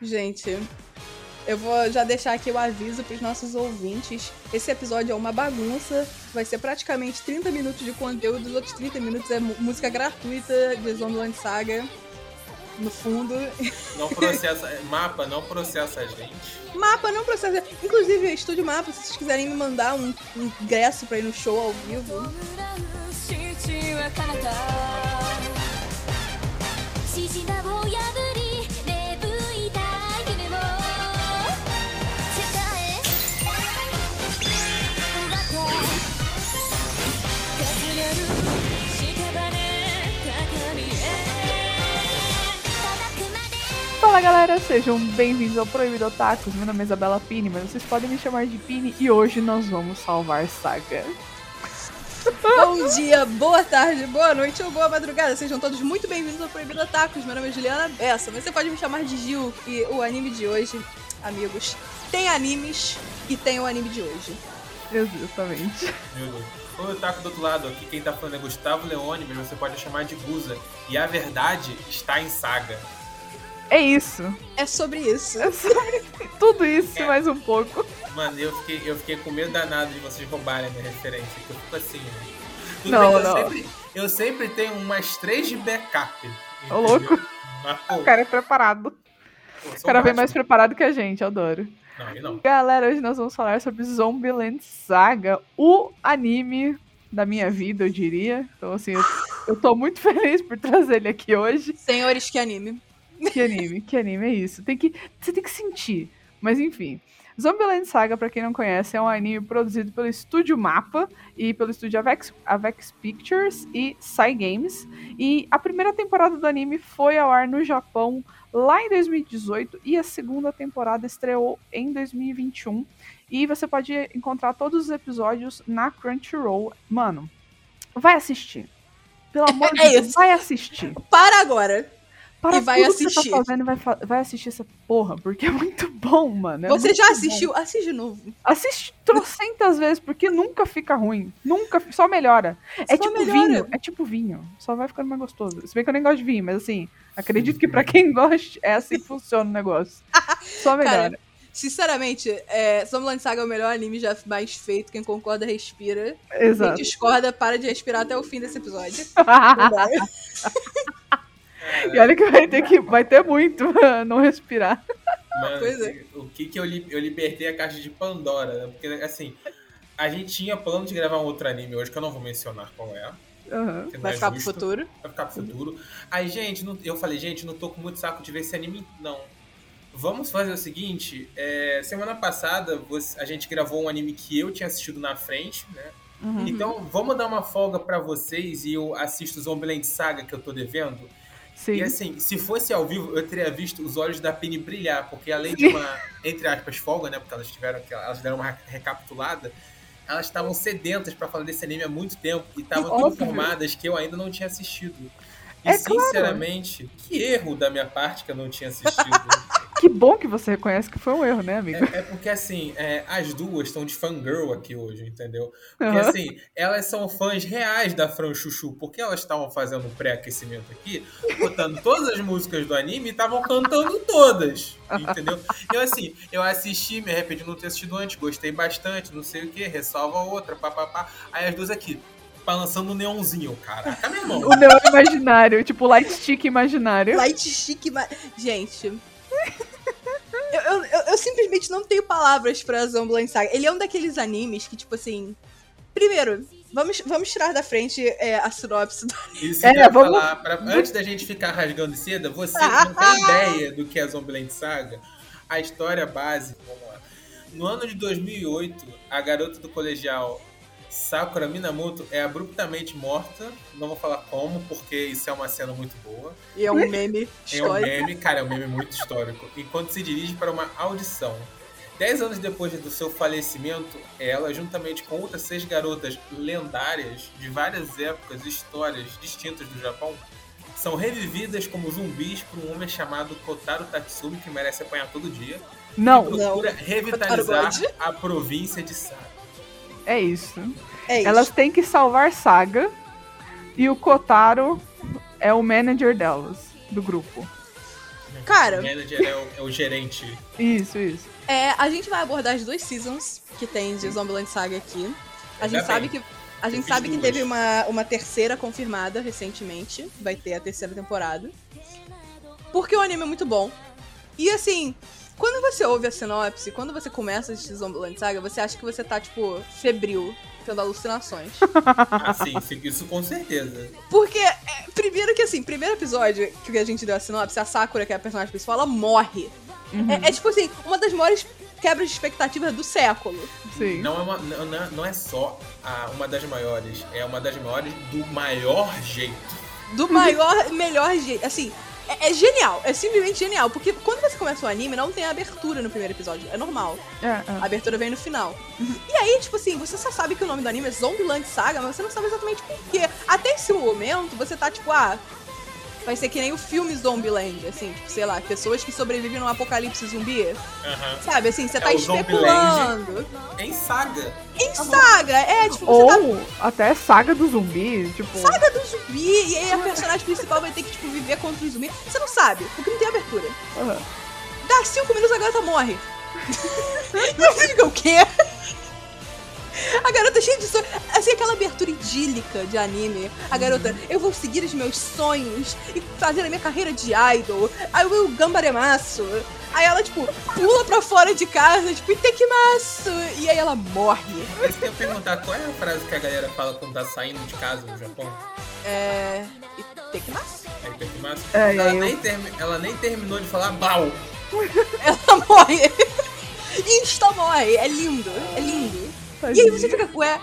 Gente, eu vou já deixar aqui o aviso para os nossos ouvintes. Esse episódio é uma bagunça. Vai ser praticamente 30 minutos de conteúdo. Os outros 30 minutos é música gratuita de Zombieland Saga. No fundo. Não processa. mapa, não processa a gente. Mapa, não processa. Inclusive, Estúdio Mapa, se vocês quiserem me mandar um, um ingresso pra ir no show ao vivo. Fala galera, sejam bem-vindos ao Proibido Otakus. Meu nome é Isabela Pini, mas vocês podem me chamar de Pini e hoje nós vamos salvar Saga. Bom dia, boa tarde, boa noite ou boa madrugada. Sejam todos muito bem-vindos ao Proibido Otakus. Meu nome é Juliana Bessa, mas você pode me chamar de Gil. E o anime de hoje, amigos, tem animes e tem o anime de hoje. Exatamente. Meu Deus. O Otaku do outro lado, aqui quem tá falando é Gustavo Leone, mas você pode chamar de Guza. E a verdade está em Saga. É isso. É sobre isso. É sobre tudo isso e É. mais um pouco. Mano, eu fiquei, eu fiquei com medo danado de vocês roubarem a minha referência. que Eu fico assim, né? Tudo Não, bem não. Eu sempre, eu sempre tenho umas três de backup. Ô, louco. Mas, pô, O cara é preparado. pô, O cara vem mais preparado que a gente, eu adoro. Não, não. Galera, hoje nós vamos falar sobre Zombieland Saga, o anime da minha vida, eu diria. Então, assim, eu, eu tô muito feliz por trazer ele aqui hoje. Senhores, que anime. Que anime, que anime é isso? Tem que, você tem que sentir. Mas enfim. Zombieland Saga, pra quem não conhece, é um anime produzido pelo estúdio Mapa e pelo estúdio Avex, Avex Pictures e Psy Games. E a primeira temporada do anime foi ao ar no Japão lá em 2018 e a segunda temporada estreou em 2021. E você pode encontrar todos os episódios na Crunchyroll. Mano, vai assistir. Pelo amor de É Deus, isso. vai assistir. Para agora. Para E vai você assistir. tá fazendo e vai, vai assistir essa porra, porque é muito bom, mano. é Você já bom. assistiu? Assiste de novo. Assiste trocentas vezes, porque nunca fica ruim. Nunca, só melhora. É Só tipo melhora. vinho, é tipo vinho. Só vai ficando mais gostoso. Se bem que eu nem gosto de vinho, mas assim, acredito que pra quem gosta, é assim que funciona o negócio. Só melhora. Sinceramente, é, Zombieland Saga é o melhor anime já mais feito. Quem concorda, respira. Quem Exato. discorda, para de respirar até o fim desse episódio. Dá. e olha que vai ter que vai ter muito pra não respirar. Mano, Pois é. o que que eu, li- eu libertei a caixa de Pandora, né? Porque, assim, a gente tinha plano de gravar um outro anime hoje, que eu não vou mencionar qual é. Não Vai é ficar pro justo. futuro. Vai ficar pro futuro. Aí, gente, não- eu falei, gente, não tô com muito saco de ver esse anime, não. Vamos fazer o seguinte, é, semana passada você- a gente gravou um anime que eu tinha assistido na frente, né? Uhum. Então, vamos dar uma folga pra vocês e eu assisto Zombieland Saga que eu tô devendo. Sim. E assim, se fosse ao vivo, eu teria visto os olhos da Penny brilhar, porque além de uma, entre aspas, folga, né? Porque elas tiveram elas deram uma recapitulada, elas estavam sedentas pra falar desse anime há muito tempo e estavam tão informadas que eu ainda não tinha assistido. E É claro. sinceramente, que erro da minha parte que eu não tinha assistido. Que bom que você reconhece que foi um erro, né, amigo? É, é porque, assim, é, as duas estão de fangirl aqui hoje, entendeu? Porque, Aham. assim, elas são fãs reais da Fran Chuchu, porque elas estavam fazendo um pré-aquecimento aqui, botando todas as músicas do anime e estavam cantando todas, entendeu? Eu, assim, eu assisti, me arrependi de não ter assistido antes, gostei bastante, não sei o que, ressalva outra, papapá. Aí as duas aqui, balançando o neonzinho, caraca, meu irmão. O neon imaginário, tipo light stick imaginário. Light chique, mas. Gente. Eu, eu, eu- eu simplesmente não tenho palavras pra Zombieland Saga. Ele é um daqueles animes que, tipo assim. Primeiro, vamos, vamos tirar da frente é, a sinopse do Isso É, vamos- falar, pra- antes da gente ficar rasgando seda, você não tem ideia do que é Zombieland Saga? A história base, vamos lá. No ano de 2008, a garota do colegial Sakura Minamoto é abruptamente morta. Não vou falar como, porque isso é uma cena muito boa. E é um meme É um histórico. meme, cara, é um meme muito histórico. Enquanto se dirige para uma audição. Dez anos depois do seu falecimento, ela, juntamente com outras seis garotas lendárias de várias épocas e histórias distintas do Japão, são revividas como zumbis por um homem chamado Kotaro Tatsumi, que merece apanhar todo dia, Não, que procura revitalizar God. a província de Saga. É isso. É isso. Elas têm que salvar Saga e o Kotaro é o manager delas, do grupo. Cara, O manager é o, é o gerente. Isso, isso. é, a gente vai abordar as duas seasons que tem de Zombieland Saga aqui. A Ainda gente sabe bem. que. A gente sabe que teve uma, uma terceira confirmada recentemente. Vai ter a terceira temporada. Porque o anime é muito bom. E assim, quando você ouve a sinopse, quando você começa a assistir Zombieland Saga, você acha que você tá, tipo, febril, tendo alucinações. Assim, sim, isso com certeza. Porque, é, primeiro que assim, primeiro episódio que a gente deu a sinopse, a Sakura, que é a personagem principal, ela morre. Uhum. É, é, tipo assim, uma das maiores quebras de expectativas do século. Sim. Não é, uma, não, não é- não é só a- uma das maiores, é uma das maiores do maior jeito. Do maior, melhor jeito. Assim, é, é genial. É simplesmente genial. Porque quando você começa o anime, não tem abertura no primeiro episódio. É normal. É, A é. abertura vem no final. E aí, tipo assim, você só sabe que o nome do anime é Zombieland Saga, mas você não sabe exatamente por quê. Até esse momento, você tá tipo, ah. Vai ser que nem o filme Zombieland, assim, tipo, sei lá, pessoas que sobrevivem num apocalipse zumbi. Aham. Sabe, assim, você É tá o especulando. Em saga. Em saga, é, tipo, você tá Ou até saga do zumbi, tipo. saga do zumbi, e aí a personagem principal vai ter que, tipo, viver contra o zumbi. Você não sabe, porque não tem abertura. aham. Dá cinco minutos, a garota morre. e você fica, o quê? A garota cheia de sonhos. Assim, aquela abertura idílica de anime. A garota, eu vou seguir os meus sonhos e fazer a minha carreira de idol. Aí eu vou gambaremaço. Aí ela, tipo, pula pra fora de casa, tipo, itekimasu. E aí ela morre. Mas eu perguntar qual é a frase que a galera fala quando tá saindo de casa no Japão? É. Itekimasu? É Itekimasu? É, e ela, eu- nem termi- ela nem terminou de falar bal. Ela morre. Insta morre. É lindo. É lindo. E aí você fica, ué,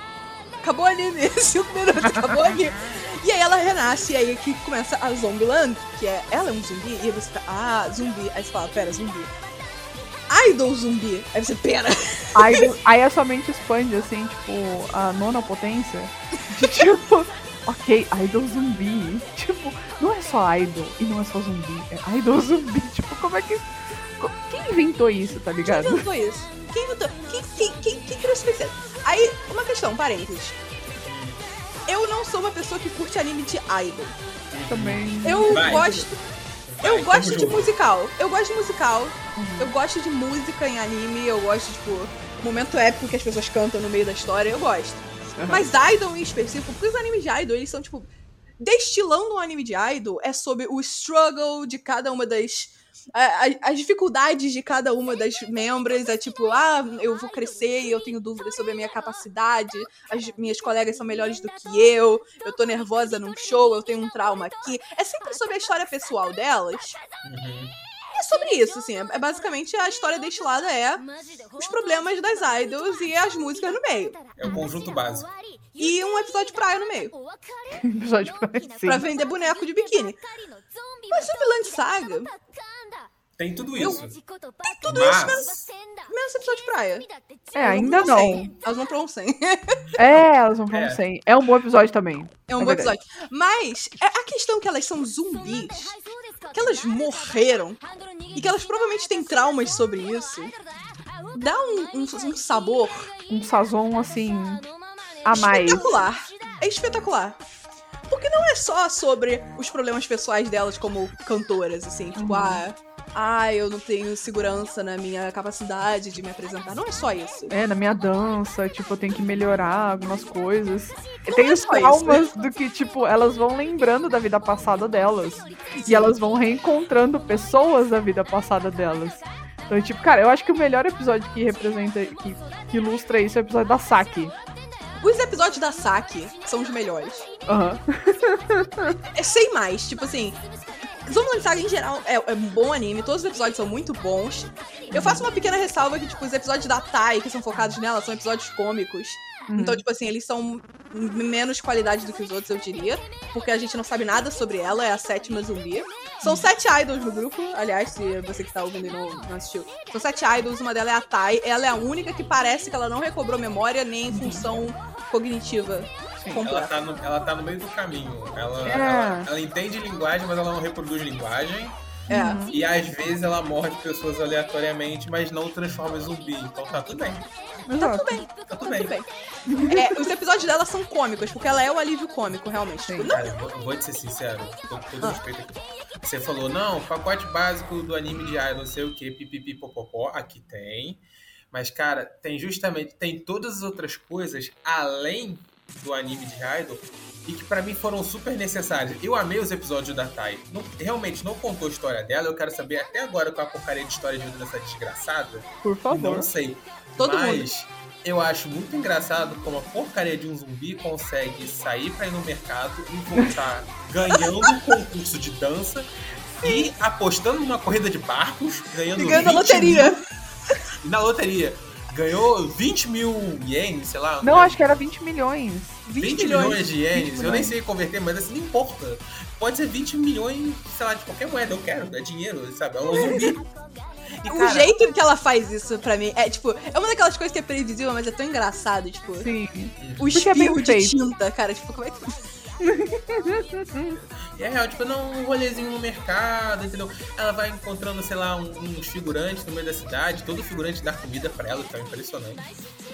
acabou o anime, cinco minutos, acabou anime. E aí ela renasce, e aí que começa a Zombieland, que é, ela é um zumbi, e aí você fica, ah, zumbi. Aí você fala, pera, zumbi. Idol zumbi. Aí você, pera. Aí, aí a sua mente expande, assim, tipo, a nona potência. De tipo, ok, idol zumbi. Tipo, não é só idol e não é só zumbi, é idol zumbi. Tipo, como é que. Quem inventou isso, tá Quem ligado? inventou isso? Quem inventou? Quem, quem, quem, quem criou esse conceito? Aí, uma questão, parênteses. Eu não sou uma pessoa que curte anime de idol. Também. Eu Vai. gosto. Vai, Eu gosto de junto. musical. Eu gosto de musical. Eu gosto de música em anime. Eu gosto, tipo, momento épico que as pessoas cantam no meio da história. Eu gosto. Mas idol em específico, porque os animes de idol, eles são, tipo. Destilando um anime de idol é sobre o struggle de cada uma das. A- a- As dificuldades de cada uma das membros é tipo, ah, eu vou crescer e eu tenho dúvidas sobre a minha capacidade, as minhas colegas são melhores do que eu, eu tô nervosa num show, eu tenho um trauma aqui. É sempre sobre a história pessoal delas. Uhum. É sobre isso, assim. É basicamente a história destilada é os problemas das idols e as músicas no meio. É o conjunto básico. E um episódio de praia no meio. Episódio pra Pra vender boneco de biquíni. Mas Zombieland Saga, Tem tudo Eu- isso. tudo Mas- isso menos, menos episódio de praia. É, ainda não. 100. Elas vão pra um 100. É, elas vão pra um É. 100. É um bom episódio também. É um É bom verdade. episódio. Mas é a questão que elas são zumbis, que elas morreram e que elas provavelmente têm traumas sobre isso, dá um, um- um sabor Um sazon, assim, a mais. espetacular. É espetacular. Porque não é só sobre os problemas pessoais delas como cantoras, assim, tipo, Uhum. ah, ah, eu não tenho segurança na minha capacidade de me apresentar. Não é só isso. É, na minha dança, tipo, eu tenho que melhorar algumas coisas. E Não tem é os isso, traumas do que, tipo, elas vão lembrando da vida passada delas. E elas vão reencontrando pessoas da vida passada delas. Então, tipo, cara, eu acho que o melhor episódio que representa, que, que ilustra isso é o episódio da Saki. Os episódios da Saki são os melhores. Aham. É sem mais, tipo assim. Zombieland Saga, em geral, é, é um bom anime, todos os episódios são muito bons. Eu faço uma pequena ressalva que, tipo, os episódios da Tai, que são focados nela, são episódios cômicos. Uhum. Então, tipo assim, eles são menos qualidade do que os outros, eu diria. Porque a gente não sabe nada sobre ela, é a sétima zumbi. São sete idols no grupo, aliás, se você que tá ouvindo e não, não assistiu. São sete idols, uma delas é a Tai. Ela é a única que parece que ela não recobrou memória nem função cognitiva Ela completa. tá, no, ela tá no meio do caminho. Ela, É. ela, ela entende linguagem, mas ela não reproduz linguagem. É. E às vezes ela morde pessoas aleatoriamente, mas não transforma em zumbi. Então tá tudo bem. Tá tudo bem. Tá Tá tudo bem. tudo bem. É, os episódios dela são cômicos, porque ela é o alívio cômico, realmente. Não, Cara, eu vou, eu vou te ser sincero, com todo Ah. respeito aqui. Você falou, não, pacote básico do anime de idol, não sei o que, pipipi, popopó, aqui tem. Mas, cara, tem justamente, tem todas as outras coisas além do anime de idol e que pra mim foram super necessárias. Eu amei os episódios da Tai. Não- realmente não contou a história dela, eu quero saber até agora qual é a porcaria de história de vida dessa desgraçada. Por favor. Não sei. Todo Mas eu acho muito engraçado como a porcaria de um zumbi consegue sair pra ir no mercado e voltar ganhando um concurso de dança e apostando numa corrida de barcos, ganhando E ganhando a 20 loteria. mil- e na loteria. Ganhou 20 mil ienes, sei lá. Não, acho que era 20 milhões. 20, milhões. de ienes. 20 Eu nem milhões. sei converter, mas assim, não importa. Pode ser 20 milhões, sei lá, de qualquer moeda. Eu quero, é dinheiro, sabe? É um zumbi. E, O cara, jeito que ela faz isso pra mim é, tipo, é uma daquelas coisas que é previsível, mas é tão engraçado, tipo, Sim. o é bem espirro de feito. tinta, cara, tipo, como é que. É real, tipo, não, um rolezinho no mercado, entendeu? Ela vai encontrando, sei lá, um- figurantes no meio da cidade, todo figurante dá comida pra ela, é impressionante.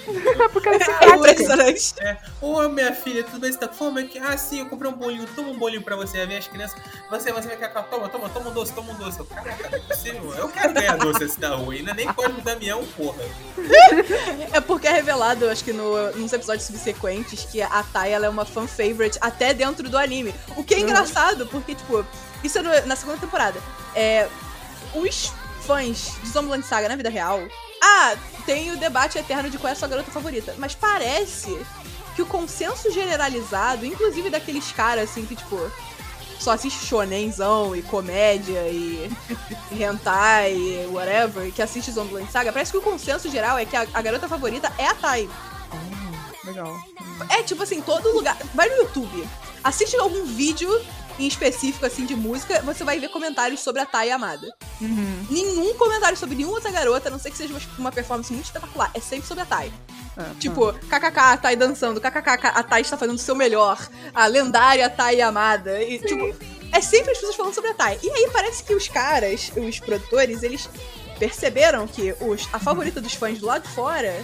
É porque ela é É simpática. impressionante. É, ô minha filha, tudo bem? Você tá com fome? Ah, sim, eu comprei um bolinho, toma um bolinho pra você. Aí vem as crianças, você, você vai querer, toma, toma, toma um doce, toma um doce. Eu, Caraca, não é possível, eu quero ganhar doce assim da rua, ainda nem Cosmo Damião, porra. É porque é revelado, acho que no, nos episódios subsequentes, que a Tai ela é uma fan favorite até dentro do anime. O que é engraçado, porque, tipo, isso é no- na segunda temporada. É, os fãs de Zombieland Saga na vida real. Ah, tem o debate eterno de qual é a sua garota favorita. Mas parece que o consenso generalizado, inclusive daqueles caras assim que, tipo, só assiste shonenzão e comédia e hentai e whatever, que assiste Zombieland Saga, parece que o consenso geral é que a, a garota favorita é a Tai. Ah, legal. É tipo assim, todo lugar. Vai no YouTube, assiste algum vídeo em específico assim de música, você vai ver comentários sobre a Tai amada. Uhum. Nenhum comentário sobre nenhuma outra garota, a não sei que seja uma, uma performance muito espetacular. É sempre sobre a Tai. É, Tipo, kkk, a Tai dançando, kkk, a Tai está fazendo o seu melhor, a lendária Tai amada. E, tipo, é sempre as pessoas falando sobre a Tai. E aí parece que os caras, os produtores, eles perceberam que os, a favorita dos fãs do lado de fora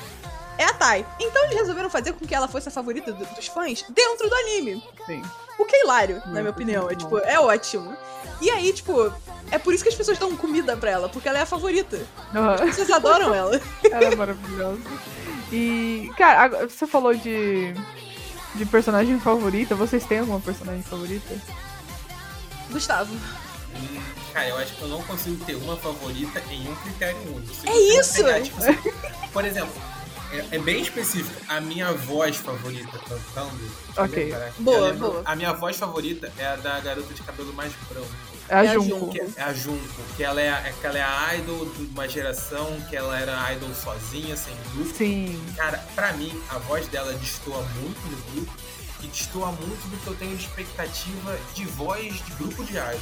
é a Tai. Então eles resolveram fazer com que ela fosse a favorita do- dos fãs dentro do anime. sim. O que é hilário, na Muito, minha opinião. É, tipo, é ótimo. E aí, tipo, é por isso que as pessoas dão comida pra ela, porque ela é a favorita. As pessoas adoram ela. Ela é maravilhosa. E, cara, você falou de, de personagem favorita. Vocês têm alguma personagem favorita? Gustavo. Hum, Cara, eu acho que eu não consigo ter uma favorita em um critério único. É isso! pegar, tipo assim, por exemplo, é, é bem específico. A minha voz favorita cantando. Ok. Boa, lembro- boa. A minha voz favorita é a da garota de cabelo mais branco. É a É a Junko. Junko. Que é a Junko, que ela é, a- que ela é a idol de uma geração que ela era idol sozinha, sem grupo. Sim. Cara, pra mim, a voz dela destoa muito no grupo e destoa muito do que eu tenho de expectativa de voz de grupo de idol.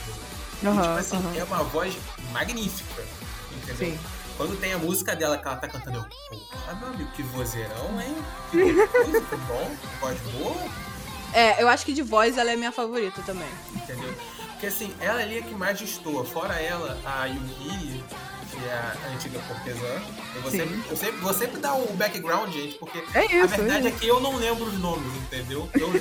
E, tipo assim, aham. é uma voz magnífica, entendeu? Sim. Quando tem a música dela que ela tá cantando, eu, porra, meu amigo, que vozeirão, hein? Que coisa, que bom, voz boa, É, eu acho que de voz ela é minha favorita também. entendeu? Porque assim, ela ali é que mais destoa. Fora ela, a Yugi, que é a antiga cortesã. Eu vou Sim. sempre, eu sempre, vou sempre dar o background, gente, porque É a isso. verdade é é que eu não lembro os nomes, entendeu? Eu,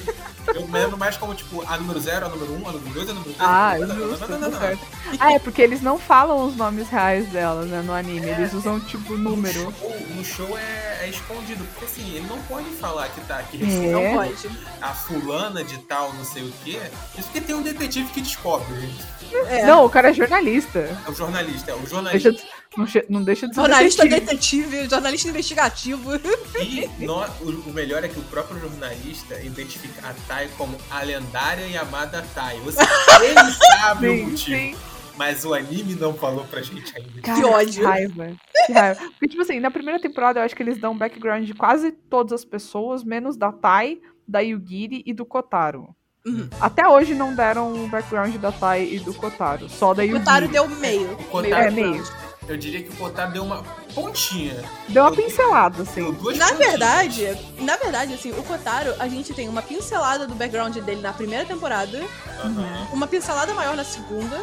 eu me lembro mais como, tipo, a número 0, a número 1, um, a número 2, a número 3. Ah, não, não, não, justo, não, não, não. certo. Ah, é porque eles não falam os nomes reais delas, né, no anime. Eles usam, tipo, número. No show, no show é, é escondido, porque assim, ele não pode falar que tá aqui É. Não recebendo pode. a fulana de tal, não sei o quê. Isso porque tem um detetive que descobre, gente. É. Não, o cara é jornalista. É o jornalista, é o jornalista. Deixa de- não, não deixa de ser Jornalista detetive. detetive, jornalista investigativo. E nó- o, o melhor é que o próprio jornalista identifica a Tai como a lendária e amada Tai. Ou seja, ele sabe o Sim, motivo. sim. Mas o anime não falou pra gente ainda. Cara, ódio. Que raiva. Que raiva. Porque, tipo assim, na primeira temporada eu acho que eles dão background de quase todas as pessoas, menos da Tai, da Yugiri e do Kotaro. Uhum. Até hoje não deram o background da Tai e do Kotaro, só da O. Kotaro deu meio. O Kotaro- meio É, meio. Eu diria que o Kotaro deu uma pontinha. Deu uma pincelada, Deu assim. duas Na pontinhas. verdade, na verdade, assim, o Kotaro, a gente tem uma pincelada do background dele na primeira temporada, Aham. uma pincelada maior na segunda,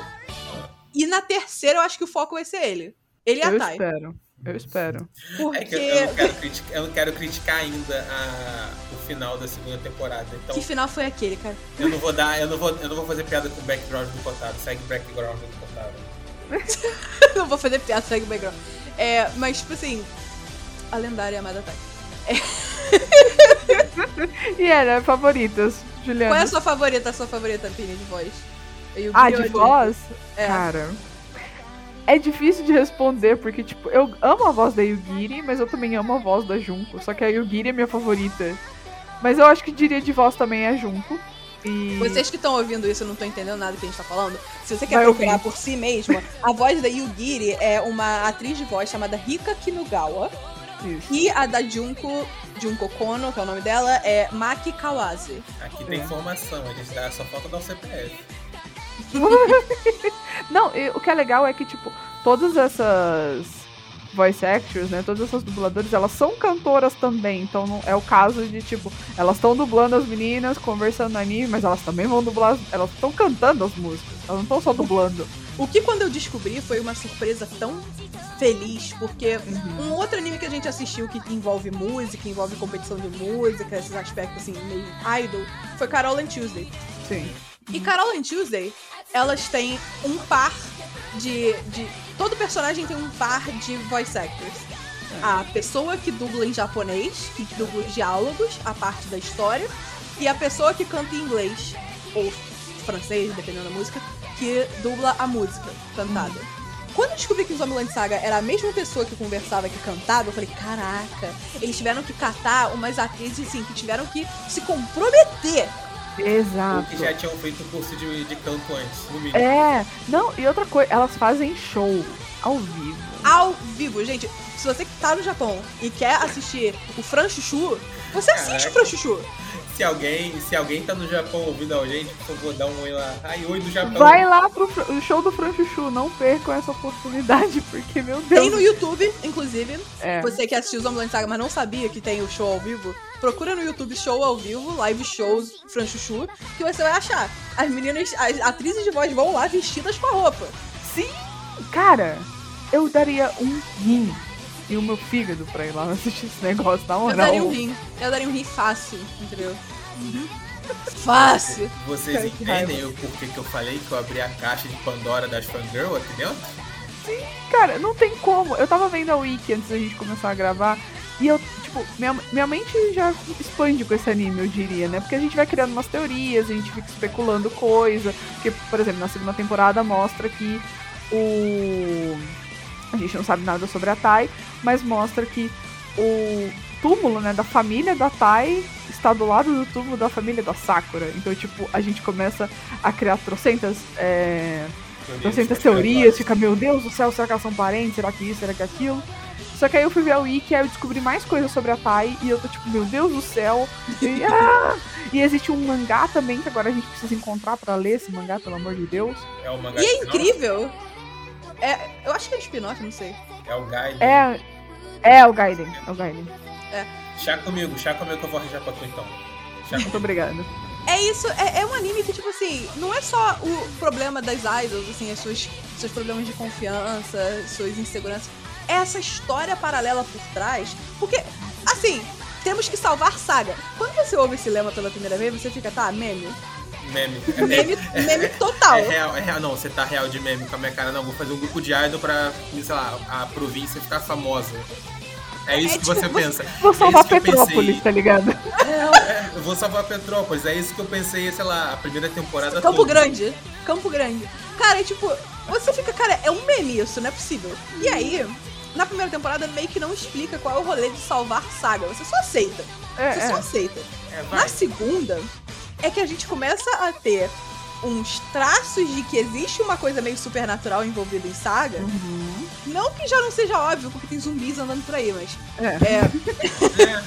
e na terceira eu acho que o foco vai ser ele. Ele e a Eu Tai. espero. Eu espero. Porque. É que eu, eu não quero criticar, eu não quero criticar ainda a- o final da segunda temporada. Então Que final foi aquele, cara? eu não vou dar, eu não vou, eu não vou fazer piada com o background do Kotaro. Segue o background do Kotaro. não vou fazer piada, segue o background. É, mas, tipo assim, a lendária Amada Tai. E era favoritas, Juliana. Qual é a sua favorita, a sua favorita, Pini, de voz? Ah, de voz? É. Cara. É difícil de responder, porque, tipo, eu amo a voz da Yugiri, mas eu também amo a voz da Junko. Só que a Yugiri é minha favorita. Mas eu acho que diria de voz também é a Junko. E. Vocês que estão ouvindo isso, eu não tô entendendo nada que a gente tá falando. Se você quer Vai procurar ouvir. por si mesma, a voz da Yugiri é uma atriz de voz chamada Rika Kinugawa. Isso. E a da Junko, Junko Kono, que é o nome dela, é Maki Kawase. Aqui tem É. informação, a gente dá só falta dar o CPF. Não, e o que é legal é que, tipo, todas essas voice actors, né? Todas essas dubladoras, elas são cantoras também. Então não, é o caso de, tipo, elas estão dublando as meninas, conversando no anime, mas elas também vão dublar. as- Elas estão cantando as músicas. Elas não estão só dublando. O que quando eu descobri foi uma surpresa tão feliz, porque um outro anime que a gente assistiu que envolve música, envolve competição de música, esses aspectos assim, meio idol, foi Carol and Tuesday. Sim. E Carol and Tuesday, elas têm um par de, de. Todo personagem tem um par de voice actors. A pessoa que dubla em japonês, que dubla os diálogos, a parte da história, e a pessoa que canta em inglês, ou francês, dependendo da música, que dubla a música cantada. Quando eu descobri que o Zombieland Saga era a mesma pessoa que conversava, que cantava, eu falei, caraca, eles tiveram que catar umas atrizes assim, que tiveram que se comprometer Ou Exato. que já tinham feito curso de, de canto antes, no mínimo. É, não, e outra coisa, elas fazem show ao vivo. ao vivo. Gente, se você que tá no Japão e quer assistir o Fran Chuchu, você assiste o Fran Chuchu. Se alguém, se alguém tá no Japão ouvindo a gente, por favor, dá um oi lá. Ai, oi do Japão. Vai lá pro show do Franchuchu, não percam essa oportunidade, porque, meu Deus. Tem no YouTube, inclusive. É. Você que assistiu o Zombieland Saga, mas não sabia que tem o show ao vivo, procura no YouTube show ao vivo, live shows Fran Chuchu, que você vai achar. As meninas, as atrizes de voz vão lá vestidas com a roupa. Sim! Cara, eu daria um rim e o meu fígado pra ir lá assistir esse negócio, na Eu moral. daria um rim. Eu daria um rim fácil, entendeu? Fácil. Vocês Cara, entendem o porquê que eu falei que eu abri a caixa de Pandora das fangirl aqui dentro? Cara, não tem como. Eu tava vendo a Wiki antes da gente começar a gravar. E eu, tipo, minha, minha mente já expande com esse anime, eu diria, né? Porque a gente vai criando umas teorias, a gente fica especulando coisa. Porque, por exemplo, na segunda temporada mostra que o. A gente não sabe nada sobre a Tai, mas mostra que o túmulo, né, da família da Tai está do lado do túmulo da família da Sakura. Então, tipo, a gente começa a criar trocentas. É... Trocentas teorias, fica, meu Deus do céu, será que elas são parentes? Será que isso? Será que aquilo? Só que aí eu fui ver a Wiki, aí eu descobri mais coisas sobre a Tai, e eu tô tipo, meu Deus do céu. E, ah! E existe um mangá também, que agora a gente precisa encontrar pra ler esse mangá, pelo amor de Deus. É o mangá E é incrível. É, eu acho que é spin-off, não sei. É o Gaiden. É. É o Gaiden, é o Gaiden. Chá comigo, chá comigo que eu vou arranjar pra tu então. Chá Muito obrigada. É isso, é, é um anime que, tipo assim, não é só o problema das idols, assim, as suas, seus problemas de confiança, suas inseguranças. É essa história paralela por trás. Porque, assim, temos que salvar saga. Quando você ouve esse lema pela primeira vez, você fica, tá, meme. Meme. Meme, meme total. É real, é real. Não, você tá real de meme com a minha cara. Não, vou fazer um grupo de idol pra, sei lá, a província ficar famosa. É isso É que tipo, você pensa. Vou É salvar isso que eu Petrópolis, pensei. tá ligado? É, eu vou salvar Petrópolis. É isso que eu pensei, sei lá, a primeira temporada Campo toda. Grande. Campo Grande. Cara, é tipo, você fica, cara, é um meme isso, não é possível. E aí, na primeira temporada, meio que não explica qual é o rolê de salvar saga. Você só aceita. É, Você só é. aceita. É, Na segunda, é que a gente começa a ter uns traços de que existe uma coisa meio supernatural envolvida em saga. Uhum. Não que já não seja óbvio, porque tem zumbis andando por aí, mas. É. É, É,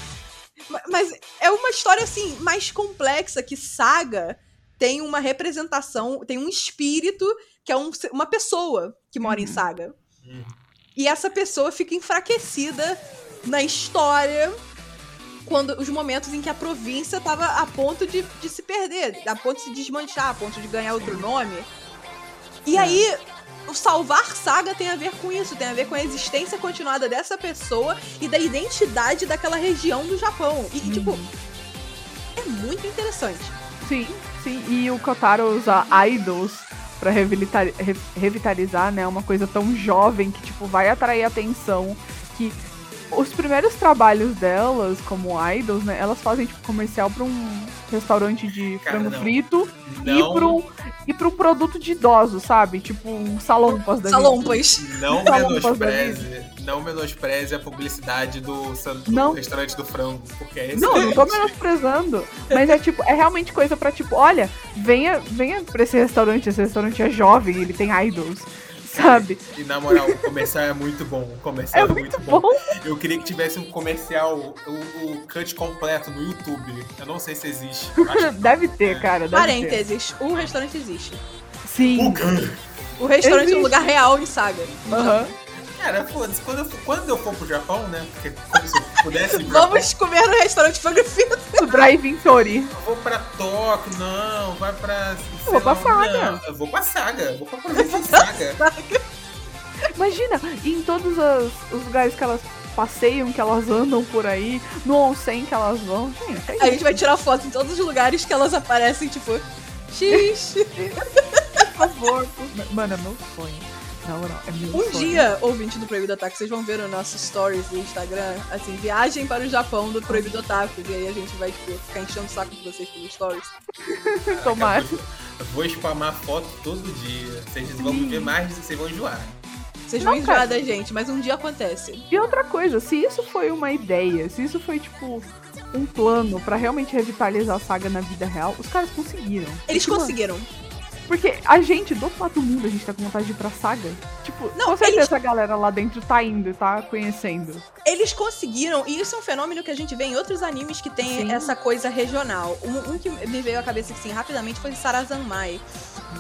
ma- mas é uma história, assim, mais complexa que saga tem uma representação, tem um espírito que é um uma pessoa que mora em Uhum. saga. Uhum. E essa pessoa fica enfraquecida na história quando os momentos em que a província tava a ponto de, de se perder, a ponto de se desmanchar, a ponto de ganhar outro nome. E É. aí, o salvar Saga tem a ver com isso, tem a ver com a existência continuada dessa pessoa e da identidade daquela região do Japão. E, Uhum. tipo, é muito interessante. Sim, sim. E o Kotaro usa idols pra revitalizar, revitalizar, né? Uma coisa tão jovem que, tipo, vai atrair atenção. Que os primeiros trabalhos delas, como idols, né? Elas fazem, tipo, comercial pra um restaurante de Cara, frango não. frito e Não, pra, um, e pra um produto de idosos, sabe? Tipo, um salompas da vida. Salompas. não Fala um menospreze, não menospreze a publicidade do, do Não. restaurante do frango, porque é esse Não, não tô menosprezando. Mas é tipo, é realmente coisa pra tipo, olha, venha, venha pra esse restaurante, esse restaurante é jovem, ele tem idols, sabe? E na moral, o comercial é muito bom. O comercial É é, muito bom. bom. Eu queria que tivesse um comercial, o, o cut completo no YouTube. Eu não sei se existe. Deve ter, cara. Deve ter. Parênteses, o restaurante existe. Sim. Puga. O restaurante é Existe. um lugar real em Saga. Aham. Cara, foda-se, quando, eu for- quando eu for pro Japão, né? Porque como se eu pudesse ir pro Vamos comer no restaurante frango frito. O Drive-In Tori. Japão, eu vou pra Tóquio, não, vai pra. sei vou pra lá, Saga. não, eu vou pra Saga, eu vou pra província de Saga. Imagina, e em todos as- os lugares que elas passeiam, que elas andam por aí, no onsen que elas vão. Gente, é A gente vai tirar foto em todos os lugares que elas aparecem, tipo, X. por favor. Mano, é meu sonho. Na moral, é meu Um sonho. dia, ouvinte do Proibido Otaku, vocês vão ver no nosso stories do Instagram, assim, viagem para o Japão do Proibido Otaku. E aí a gente vai, tipo, ficar enchendo o saco de vocês pelos stories. Tomara. Eu vou- spamar foto todo dia. Vocês vão ver mais, vocês vão enjoar. Vocês Não, vão enjoar cara. da gente, mas um dia acontece. E outra coisa, se isso foi uma ideia, se isso foi, tipo, um plano pra realmente revitalizar a saga na vida real, os caras conseguiram. Eles Tipo, conseguiram. Porque a gente, do outro lado do mundo, a gente tá com vontade de ir pra saga. Tipo, Não, com certeza eles- a galera lá dentro tá indo, tá conhecendo. Eles conseguiram, e isso é um fenômeno que a gente vê em outros animes que tem Sim. essa coisa regional. Um, um que me veio à cabeça assim rapidamente foi Sarazanmai.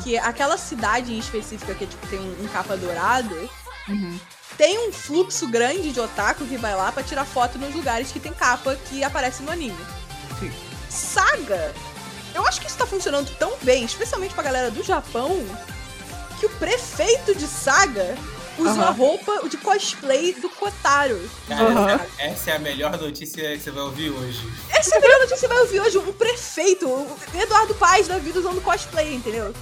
Que é aquela cidade em específica que tipo, tem um, um capa dourado, Uhum. tem um fluxo grande de otaku que vai lá pra tirar foto nos lugares que tem capa que aparece no anime. Sim. Saga, eu acho que isso tá funcionando tão bem, especialmente pra galera do Japão, que o prefeito de Saga usa Aham. a roupa de cosplay do Kotaro. Cara, Aham. essa, essa é a melhor notícia que você vai ouvir hoje. Essa é a melhor notícia que você vai ouvir hoje, um prefeito, o Eduardo Paes da vida usando cosplay, entendeu?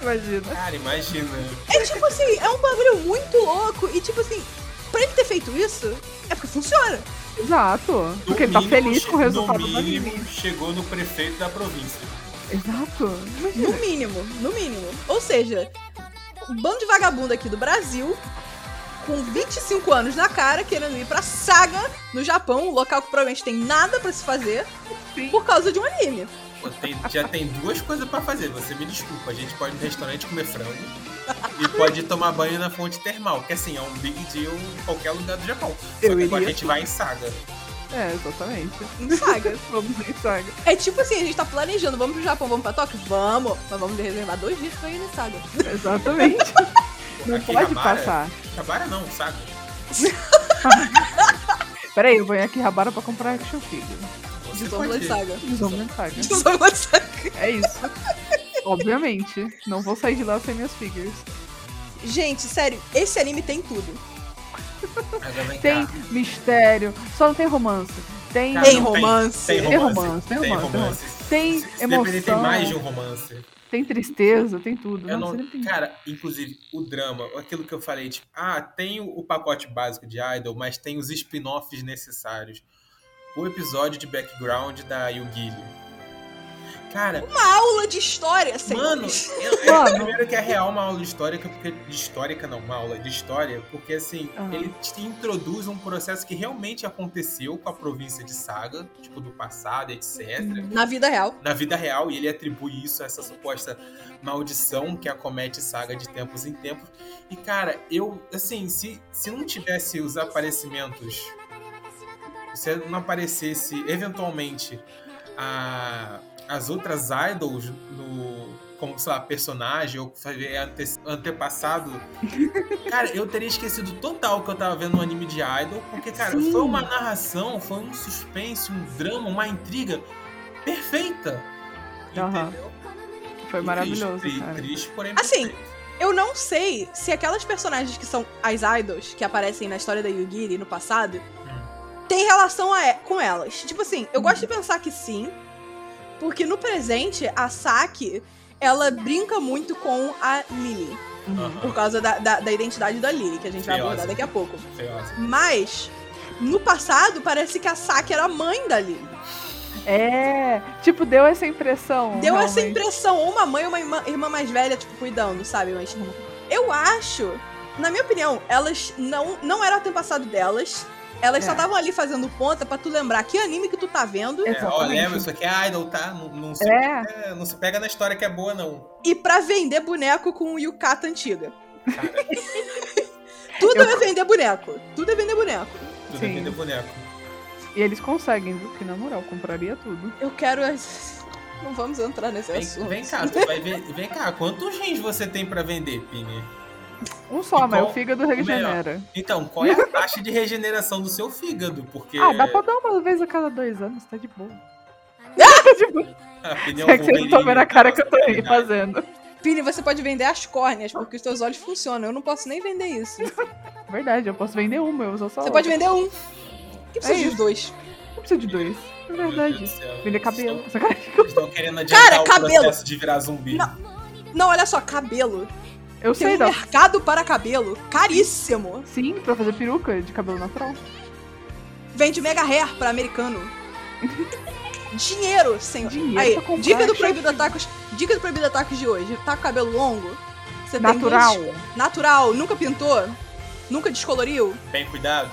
Imagina. Cara, imagina. É tipo assim, é um bagulho muito louco e tipo assim, pra ele ter feito isso, é porque funciona. Exato. No Porque ele tá mínimo, feliz com o resultado No do mínimo, anime. chegou no prefeito da província. Exato. Imagina. No mínimo, no mínimo. Ou seja, um bando de vagabundo aqui do Brasil, com 25 anos na cara, querendo ir pra Saga, no Japão, um local que provavelmente tem nada pra se fazer, Sim. por causa de um anime. Pô, tem- já tem duas coisas pra fazer. Você me desculpa. A gente pode ir no restaurante comer frango e pode tomar banho na fonte termal, que assim, é um big deal em qualquer lugar do Japão. Só Eu que agora a gente vai em Saga. É, exatamente. Em Saga. Vamos em saga. É tipo assim, a gente tá planejando, vamos pro Japão, vamos pra Tóquio? Vamos! Mas vamos reservar dois dias pra ir na Saga. Exatamente. Não Aqui, pode Rabara- passar. Rabara não, Saga. Peraí, eu venho aqui Rabara pra comprar action figure. De ir. Saga. Desonra saga. Desonra de Saga. É isso. Obviamente. Não vou sair de lá sem minhas figures. Gente, sério, esse anime tem tudo. Tem cá. mistério, só não tem romance. Tem, Cara, Tem não romance. Tem Tem romance. romance, tem Tem romance, romance. tem Se- se depender, tem emoção. mais de um romance. tem tristeza, tem tudo. Não, tem- cara, inclusive, o drama, aquilo que eu falei, tipo, ah, tem o, o pacote básico de Idol, mas tem os spin-offs necessários. O episódio de background da Yugili. Cara, Uma aula de história, mano, senhores. eu, é, Mano. primeiro que é real uma aula histórica, porque. De histórica, não, uma aula de história, porque assim, Aham. ele te introduz um processo que realmente aconteceu com a província de Saga, tipo, do passado, etc Na vida real. na vida real e ele atribui isso a essa suposta maldição que acomete Saga de tempos em tempos. E cara, eu assim, se, se não tivesse os aparecimentos, se não aparecesse eventualmente a, as outras idols no como, sei lá, personagem ou fazer ante, antepassado, cara, eu teria esquecido total que eu tava vendo um anime de idol, porque, cara, Sim. foi uma narração, foi um suspense, um drama, uma intriga perfeita. Entendeu? Foi E maravilhoso, triste, cara. Triste, porém Assim, perfeito. Eu não sei se aquelas personagens que são as idols que aparecem na história da Yugiri no passado tem relação a- com elas. Tipo assim, eu gosto de pensar que sim, porque no presente a Saki ela brinca muito com a Lily Aham. por causa da, da, da identidade da Lily, que a gente vai abordar daqui a pouco. Feiosa. Mas no passado parece que a Saki era a mãe da Lily. É, tipo, deu essa impressão. Deu essa realmente. impressão, ou uma mãe ou uma irmã, irmã mais velha, tipo, cuidando, sabe? Mas eu acho, na minha opinião, elas não, não era antepassado delas. Elas só É. estavam ali fazendo ponta pra tu lembrar que anime que tu tá vendo É, ó, lembra, isso aqui é idol, tá? Não, não se, É. é, não se pega na história que é boa, não. e pra vender boneco com yukata antiga. Cara, Tudo Eu- é vender boneco. Tudo é vender boneco. tudo Sim. é vender boneco. E eles conseguem, viu? Que na moral, compraria tudo. Eu quero. as- Não vamos entrar nesse Vem, assunto. vem cá, tu vai ver. Vem cá, quantos rins você tem pra vender, Pini? Um só, mas o fígado melhor? regenera. Então, qual é a taxa de regeneração do seu fígado? Porque Ah, dá pra dar uma vez a cada dois anos, tá de boa. Tá de boa. É que vocês não estão vendo a cara que eu tô aí fazendo. Pini, você pode vender as córneas, porque os teus olhos funcionam. Eu não posso nem vender isso. Verdade, eu posso vender uma, eu uso só Você pode vender um. Que precisa É isso. dois. Não precisa de dois. É verdade. Vender cabelo. Estão, estão querendo adiantar Cara, o cabelo. processo de virar zumbi. Não. Não, olha só, cabelo. Eu Tem sei, um mercado para cabelo caríssimo. Sim, pra fazer peruca de cabelo natural. Vende mega hair pra americano. Dinheiro, senhor. Dinheiro Aí, pra comprar dica do. Proibido Atacos. Dica do Proibido Atacos de hoje. Tá com cabelo longo? Você Natural. Tem natural. Nunca pintou? Nunca descoloriu? Bem cuidado.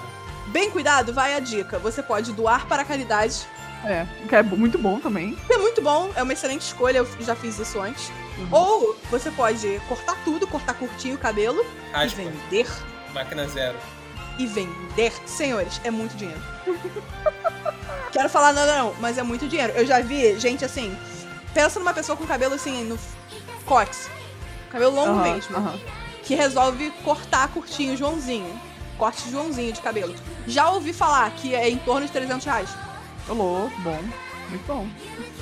Bem cuidado, vai a dica. Você pode doar para a caridade. É, que é muito bom também. É muito bom, é uma excelente escolha, eu já fiz isso antes. Uhum. Ou você pode cortar tudo, cortar curtinho o cabelo e vender. máquina zero. E vender. Senhores, é muito dinheiro. Quero falar nada não, mas é muito dinheiro. Eu já vi gente assim. Pensa numa pessoa com cabelo assim, no cox. Cabelo longo Aham, mesmo. aham. Que resolve cortar curtinho Joãozinho. Corte Joãozinho de cabelo. Já ouvi falar que é em torno de 300 reais. Ô, louco, bom. Muito bom.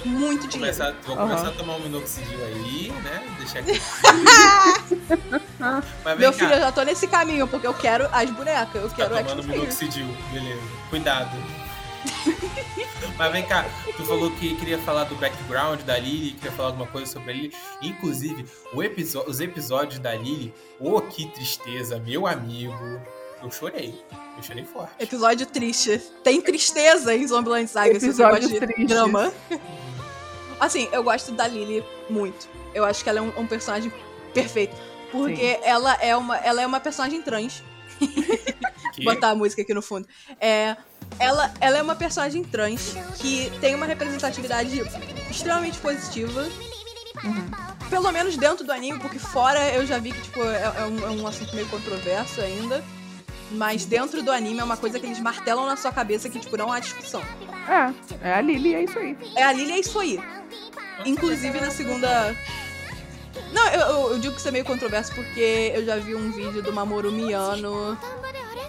Muito dinheiro. começar, vou Aham. começar a tomar um minoxidil aí, né? Deixar aqui. Meu cá. filho, eu já tô nesse caminho, porque eu quero as bonecas. Eu Tá quero tomando minoxidil, beleza. Cuidado. Mas vem cá, tu falou que queria falar do background da Lily, queria falar alguma coisa sobre a Lily. Inclusive, episo- os episódios da Lily, ô que tristeza, meu amigo. Eu chorei. Eu chorei forte. Episódio triste. Tem tristeza em Zombieland Saga, se você gosta de drama. Assim, eu gosto da Lily muito. Eu acho que ela é um, um personagem perfeito. Porque ela é, uma, ela é uma personagem trans. Botar a música aqui no fundo. É, ela, ela é uma personagem trans que tem uma representatividade extremamente positiva. Uhum. Pelo menos dentro do anime, porque fora eu já vi que tipo, é, é um, é um assunto meio controverso ainda. Mas dentro do anime é uma coisa que eles martelam na sua cabeça que, tipo, não há discussão. É, é a Lily, é isso aí. É a Lily, é isso aí. Inclusive na segunda. Não, eu, eu- digo que isso é meio controverso porque eu já vi um vídeo do Mamoru Miyano.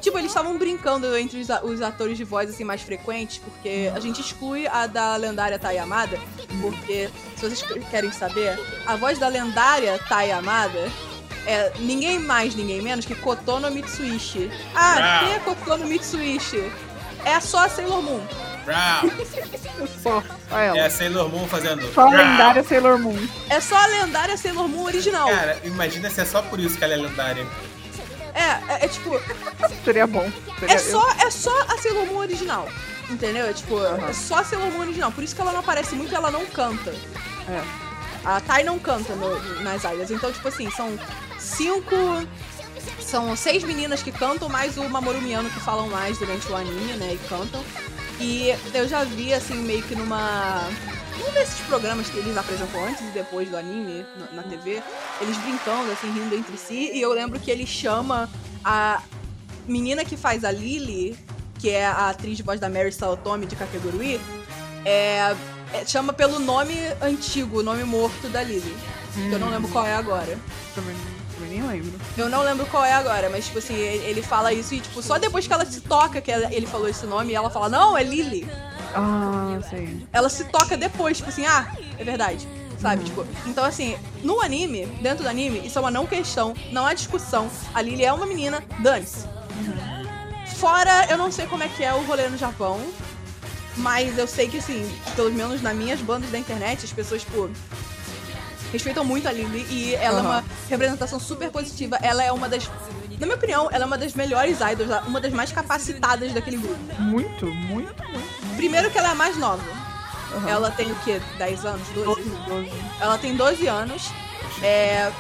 Tipo, eles estavam brincando entre os, atores de voz assim mais frequentes, porque a gente exclui a da lendária Tai Amada, porque se vocês querem saber, a voz da lendária Tai Amada é ninguém mais, ninguém menos que Kotono Mitsuishi. Ah, Brau. quem é Kotono Mitsuishi? É só a Sailor Moon. Brau. Só, só ela. É a Sailor Moon fazendo. Só a lendária Sailor Moon. É só a lendária Sailor Moon original. Cara, imagina se é só por isso que ela é lendária. É, é, é tipo, Seria bom. Seria, é só, é só a Sailor Moon original. Entendeu? É tipo, Aham. é só a Sailor Moon original. Por isso que ela não aparece muito e ela não canta. É. A Tai não canta no- nas áreas. Então, tipo assim, são cinco. São seis meninas que cantam, mais o Mamoru Miyano que falam mais durante o anime, né? E cantam. E eu já vi, assim, meio que numa. Um desses programas que eles apresentam antes e depois do anime na, TV, eles brincando, assim, rindo entre si. E eu lembro que ele chama a menina que faz a Lily, que é a atriz de voz da Mary Sawatomi de Kakegurui, é, é- chama pelo nome antigo, o nome morto da Lily. Que eu não lembro qual é agora. Também, também nem lembro. Eu não lembro qual é agora, mas, tipo assim, ele, ele fala isso e, tipo, só depois que ela se toca que ela- ele falou esse nome, ela fala, não, é Lily. Ah, sei. Ela se toca depois, tipo assim, ah, é verdade. Sabe? Tipo, então assim, no anime, dentro do anime, isso é uma não questão, não há discussão. A Lily é uma menina, dane-se. Fora, eu não sei como é que é o rolê no Japão, mas eu sei que, assim, pelo menos nas minhas bandas da internet, as pessoas, tipo, respeitam muito a Lily e ela é Aham. uma representação super positiva. Ela é uma das. Na minha opinião, ela é uma das melhores idols, uma das mais capacitadas daquele grupo. Muito, muito, muito. Primeiro que ela é a mais nova. Aham. Ela tem o quê? 10 anos? 12? 12, 12. Ela tem 12 anos. É.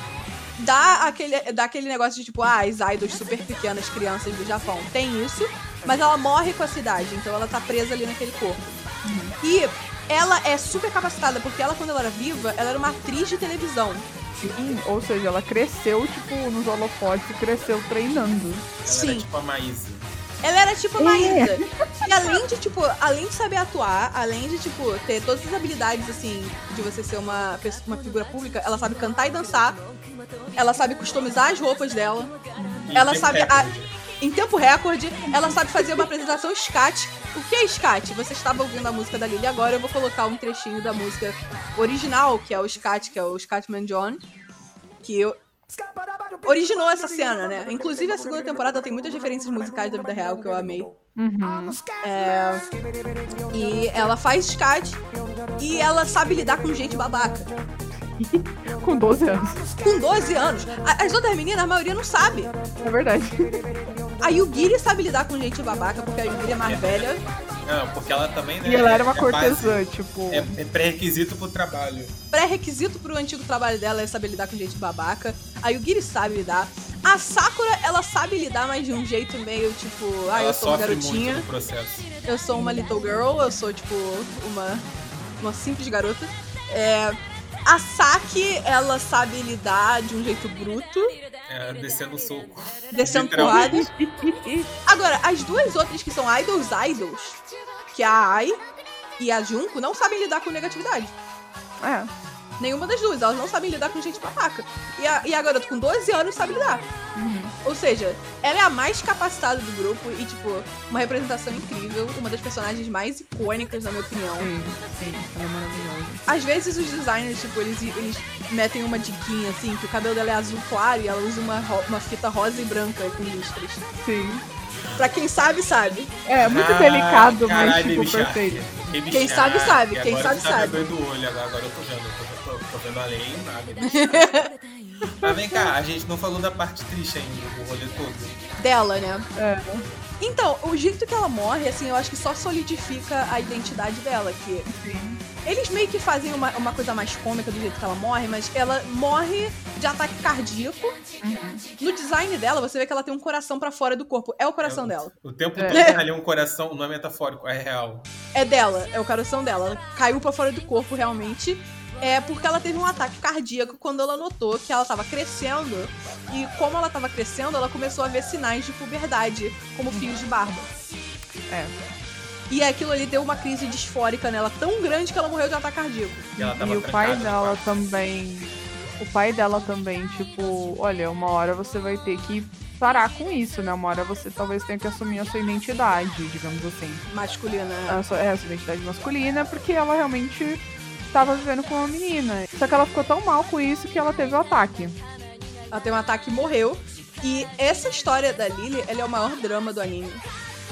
Dá aquele, dá aquele negócio de tipo, ah, as idols super pequenas, crianças do Japão. Tem isso, mas ela morre com a cidade, então ela tá presa ali naquele corpo. E ela é super capacitada, porque ela, quando ela era viva, ela era uma atriz de televisão. Sim, ou seja, ela cresceu, tipo, nos holofotes e cresceu treinando. Ela Sim. era tipo a Maísa. Ela era tipo a É. Maísa. E além de, tipo, além de saber atuar, além de, tipo, ter todas as habilidades, assim, de você ser uma, pessoa- uma figura pública, ela sabe cantar e dançar. Ela sabe customizar as roupas dela. E Ela sabe a-. Em tempo recorde, ela sabe fazer uma apresentação scat. O que é scat? Você estava ouvindo a música da Lily agora, eu vou colocar um trechinho da música original, que é o scat, que é o Scatman John, que eu- originou essa cena, né? Inclusive a segunda temporada tem muitas referências musicais da vida real que eu amei. Uhum. É, E ela faz scat e ela sabe lidar com gente babaca. Com 12 anos. Com 12 anos. A- As outras meninas, a maioria não sabe. É verdade. A Yugiri sabe lidar com gente babaca, porque a Yugiri é mais velha. Não, porque ela também, né? E ela era uma é cortesã, base- tipo. É, é pré-requisito pro trabalho. Pré-requisito pro antigo trabalho dela é saber lidar com gente babaca. A Yugiri sabe lidar. A Sakura, ela sabe lidar, mas de um jeito meio tipo, ah, ela eu sou uma garotinha, muito no processo. eu sou uma little girl, eu sou tipo uma, uma simples garota. É, a Saki, ela sabe lidar de um jeito bruto, É, descendo o soco. descendo porrada. Agora, as duas outras que são idols idols, que é a Ai e a Junko, não sabem lidar com negatividade. É. Nenhuma das duas, elas não sabem lidar com gente babaca. E a, e a garota com 12 anos sabe lidar. Ou seja, ela é a mais capacitada do grupo e, tipo, uma representação incrível, uma das personagens mais icônicas, na minha opinião. Sim, sim, ela é maravilhosa. Às vezes os designers, tipo, eles, eles metem uma diquinha, assim, que o cabelo dela é azul claro e ela usa uma, ro- uma fita rosa e branca com listras. Sim. Pra quem sabe, sabe. É, muito Ah, delicado, mas caralho, tipo, Baby Shark. perfeito. Quem sabe, sabe. E Quem agora sabe, tá sabe. abrindo o olho agora, agora eu tô vendo. Eu tô, tô- tô vendo além e nada. Mas vem cá, a gente não falou da parte triste ainda, do rolê todo. Dela, né? É. Então, o jeito que ela morre, assim, eu acho que só solidifica a identidade dela, que Sim. Eles meio que fazem uma, uma coisa mais cômica do jeito que ela morre, mas ela morre de ataque cardíaco. No design dela, você vê que ela tem um coração pra fora do corpo. É o coração dela. O tempo É. todo tem ali um coração, não é metafórico, é real. É dela, é o coração dela. Ela caiu pra fora do corpo, realmente. É porque ela teve um ataque cardíaco quando ela notou que ela tava crescendo. E como ela tava crescendo, ela começou a ver sinais de puberdade, como fios de barba. É. E aquilo ali deu uma crise disfórica nela tão grande que ela morreu de ataque cardíaco. E ela tava E o pai dela também. O pai dela também, tipo, olha, uma hora você vai ter que parar com isso, né? Uma hora você talvez tenha que assumir a sua identidade, digamos assim. Masculina. A sua, é, a sua identidade masculina, porque ela realmente tava vivendo com uma menina. Só que ela ficou tão mal com isso que ela teve o ataque. Ela tem um ataque e morreu. E essa história da Lily, ela é o maior drama do anime.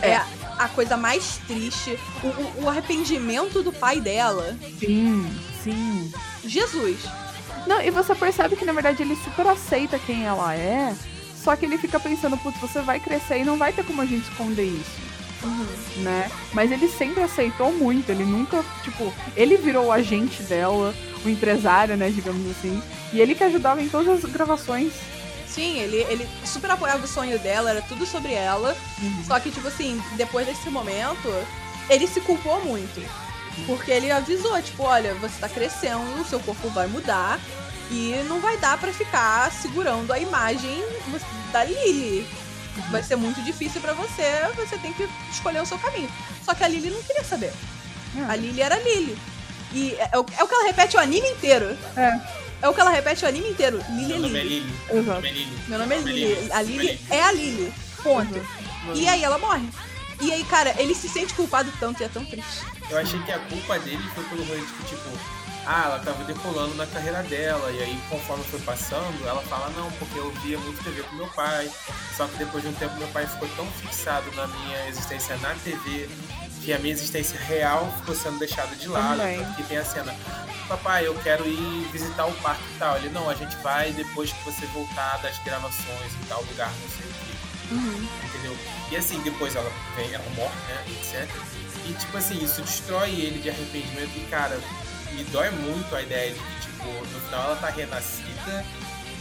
É, É. a coisa mais triste. O, o- o arrependimento do pai dela. Sim, sim. Jesus. Não, e você percebe que na verdade ele super aceita quem ela é, só que ele fica pensando, putz, você vai crescer e não vai ter como a gente esconder isso. Né? Mas ele sempre aceitou muito, ele nunca, tipo, ele virou o agente dela, o empresário, né, digamos assim, e ele que ajudava em todas as gravações. Sim, ele, ele super apoiava o sonho dela, era tudo sobre ela. Só que, tipo assim, depois desse momento, ele se culpou muito. Porque ele avisou, tipo, olha, você tá crescendo, o seu corpo vai mudar e não vai dar pra ficar segurando a imagem da Lily. Vai ser muito difícil pra você, você tem que escolher o seu caminho. Só que a Lily não queria saber. A Lily era Lily. E é, é o é o que ela repete o anime inteiro. É. É o que ela repete o anime inteiro. Lily é Meu nome é Lily. Lily. Exato. Meu nome é Lily. Meu nome é Lily. A Meu Lily é a Lily. Ponto. E aí ela morre. E aí, cara, ele se sente culpado tanto e é tão triste. Eu achei que a culpa dele foi pelo que, tipo, ah, ela tava decolando na carreira dela, e aí conforme foi passando, ela fala, não, porque eu via muito TV com meu pai, só que depois de um tempo meu pai ficou tão fixado na minha existência na TV que a minha existência real ficou sendo deixada de lado. Também. Porque tem a cena, papai, eu quero ir visitar o parque e tal. Ele, não, a gente vai depois que você voltar das gravações em tal lugar, não sei o quê. Uhum. Entendeu? E assim, depois ela vem, ela morre, né? Etc. E tipo assim, isso destrói ele de arrependimento. E cara, me dói muito a ideia de que, tipo, no final ela tá renascida.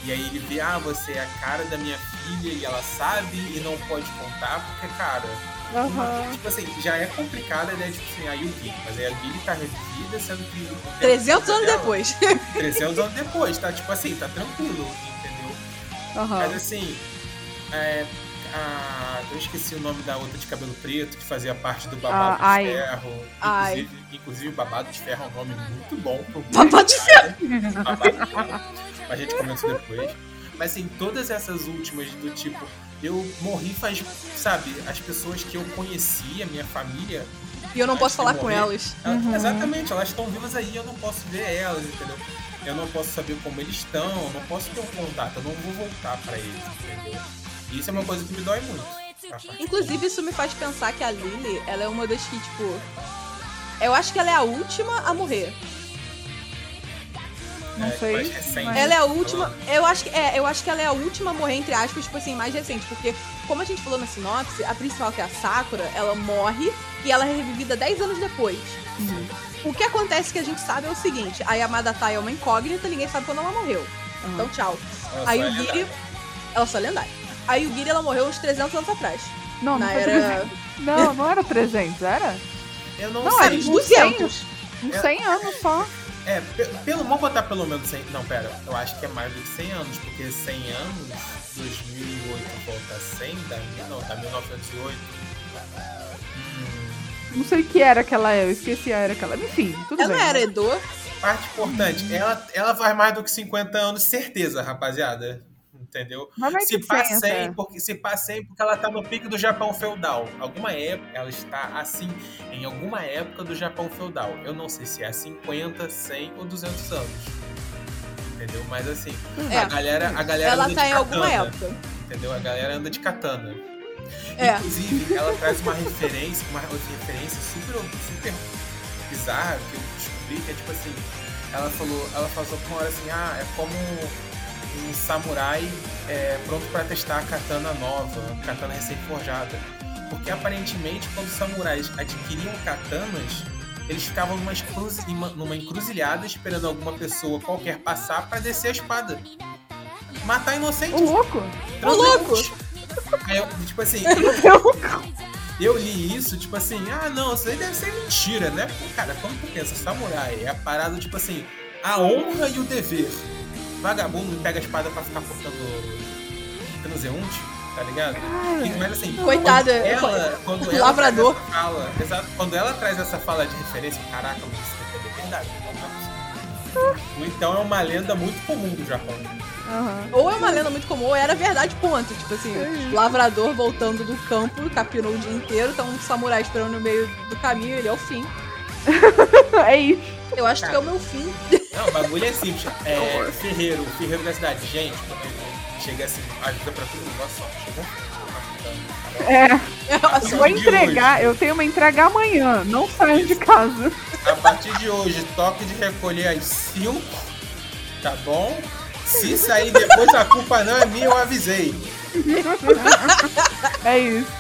E aí ele vê, ah, você é a cara da minha filha e ela sabe e não pode contar, porque, cara, Aham. tipo assim, já é complicada a ideia de, tipo assim, a Yugi, mas aí a Yugi tá revivida, sendo que... o tempo 300 anos dela- depois. 300 anos depois, tá? Tipo assim, tá tranquilo, entendeu? Aham. Mas assim, é, a- eu esqueci o nome da outra de cabelo preto que fazia parte do Babado Ah, de. Ferro. Inclusive, inclusive, Babado de Ferro é um nome muito bom pro Babado de Ferro. Babado de Ferro. A gente comenta isso depois. Mas assim, todas essas últimas do tipo, eu morri faz, sabe, as pessoas que eu conhecia, minha família, E eu não posso falar com morrer. elas. elas- Uhum. exatamente, elas estão vivas aí, eu não posso ver elas, entendeu? Eu não posso saber como eles estão, eu não posso ter um contato, eu não vou voltar pra eles, entendeu? E isso é uma coisa que me dói muito. parte Inclusive, isso me faz pensar que a Lily, ela é uma das que, tipo. Eu acho que ela é a última a morrer. Não é, sei. mais recente. mas- Ela é a última. Eu acho que é, eu acho que ela é a última a morrer, entre aspas, tipo assim, mais recente. Porque, como a gente falou na sinopse, a principal, que é a Sakura, ela morre e ela é revivida 10 anos depois. Uhum. O que acontece que a gente sabe é o seguinte: a Yamada Tai é uma incógnita, ninguém sabe quando ela morreu. Uhum. Então, tchau. Ela Aí só o é Giri. lendária. Ela só é lendária. A Yugiri, ela morreu uns 300 anos atrás. Não, não Na era. 300. Não, não era 300, era? Eu não, Não, sei. era Uns uns 200. Uns É. 100 anos só. É, pe- pelo, vamos botar pelo menos 100. Não, pera, eu acho que é mais do que 100 anos, porque 100 anos, 2008 volta 100, dá, não, dá 1908. Hum, Não sei o que era aquela eu esqueci a era aquela. Enfim, tudo Ela bem. era Edo. parte importante, ela, ela faz mais do que 50 anos, certeza, rapaziada. Entendeu? Se que passa 100 100, até. porque, se passa 100 porque ela tá no pico do Japão feudal. Alguma época, ela está assim, em alguma época do Japão feudal. Eu não sei se é 50, 100 ou 200 anos. Entendeu? Mas assim, É. a galera, a galera Ela anda tá de em alguma katana, época. Entendeu? A galera anda de katana. É. Inclusive, ela traz uma referência, uma referência super, super bizarra que eu descobri, que é tipo assim, ela falou, ela falou uma hora assim, ah, é como um samurai é, pronto pra testar a katana nova, katana recém-forjada. Porque aparentemente quando os samurais adquiriam katanas, eles ficavam numa, numa encruzilhada esperando alguma pessoa qualquer passar pra descer a espada. Matar inocentes. Ô, louco! Ô, louco! Eu, tipo assim, eu li isso, tipo assim, ah não, isso aí deve ser mentira, né? Cara, quando tu pensa samurai, é a parada, tipo assim, a honra e o dever. Vagabundo pega a espada pra ficar cortando transeunte, tá ligado? E, mas assim, Coitada, quando ela, quando ela lavrador. traz essa fala, exato, quando ela traz essa fala de referência, caraca, mas isso é verdade. não é então é uma lenda muito comum do Japão. Aham. Ou é uma lenda muito comum, ou era verdade, ponto. Tipo assim, lavrador voltando do campo, capinou o dia inteiro, tá um samurai esperando no meio do caminho, ele é o fim. É isso. Eu acho que é o meu fim. Não, o bagulho é simples. É ferreiro, ferreiro da cidade. Gente, chega assim, ajuda pra todo mundo. Olha só, chegou. É, Nossa, vou entregar, eu tenho uma entrega amanhã. Não saio de casa. A partir de hoje, toque de recolher às 5, tá bom? Se sair depois, a culpa não é minha, eu avisei. É isso.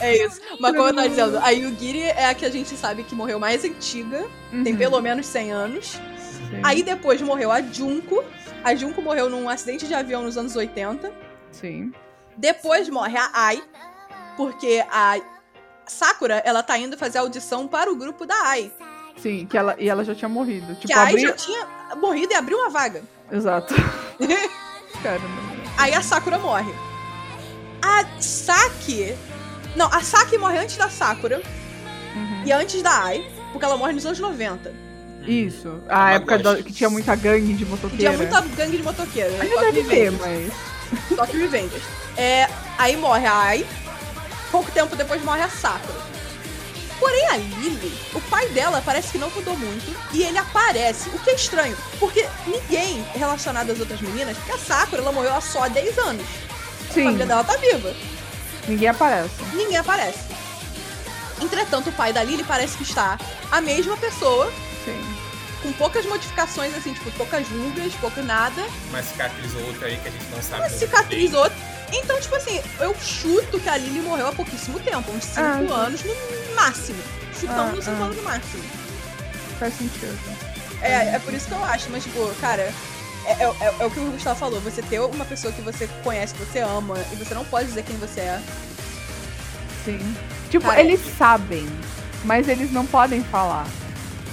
é isso. Mas como eu tava dizendo, a Yugiri é a que a gente sabe que morreu mais antiga, tem Uhum. pelo menos 100 anos. Sim. Aí depois morreu a Junko. A Junko morreu num acidente de avião nos anos 80. Sim. Depois morre a Ai, porque a Sakura, ela tá indo fazer audição para o grupo da Ai. Sim, que ela, e ela já tinha morrido. Tipo, que a Ai abri... já tinha morrido e abriu uma vaga. Exato. Caramba. Aí a Sakura morre. A Saki. Não, a Saki morre antes da Sakura Uhum. e antes da Ai, porque ela morre nos anos 90. Isso. A época gosto. da- que tinha muita gangue de motoqueira. tinha muita gangue de motoqueiro. Ainda deve ter, mas. Tokyo Revengers. É, aí morre a Ai. Pouco tempo depois morre a Sakura. Porém, a Lily, o pai dela parece que não mudou muito. E ele aparece, o que é estranho. Porque ninguém relacionado às outras meninas, porque a Sakura, ela morreu há só 10 anos. A Sim, família dela tá viva. ninguém aparece. Ninguém aparece. Entretanto, o pai da Lily parece que está a mesma pessoa, Sim. com poucas modificações, assim, tipo, poucas rugas, pouco nada. Uma cicatriz ou outra aí que a gente não sabe. Uma cicatriz outra. Então, tipo assim, eu chuto que a Lily morreu há pouquíssimo tempo, uns 5 Ah, sim. anos no máximo. Chutando Ah, uns 5 ah. anos no máximo. Faz sentido. É, é por isso que eu acho, mas, tipo, cara, é, é- é- é o que o Gustavo falou. Você ter uma pessoa que você conhece, que você ama, e você não pode dizer quem você é. Sim. Tipo, Cara, eles sabem, mas eles não podem falar.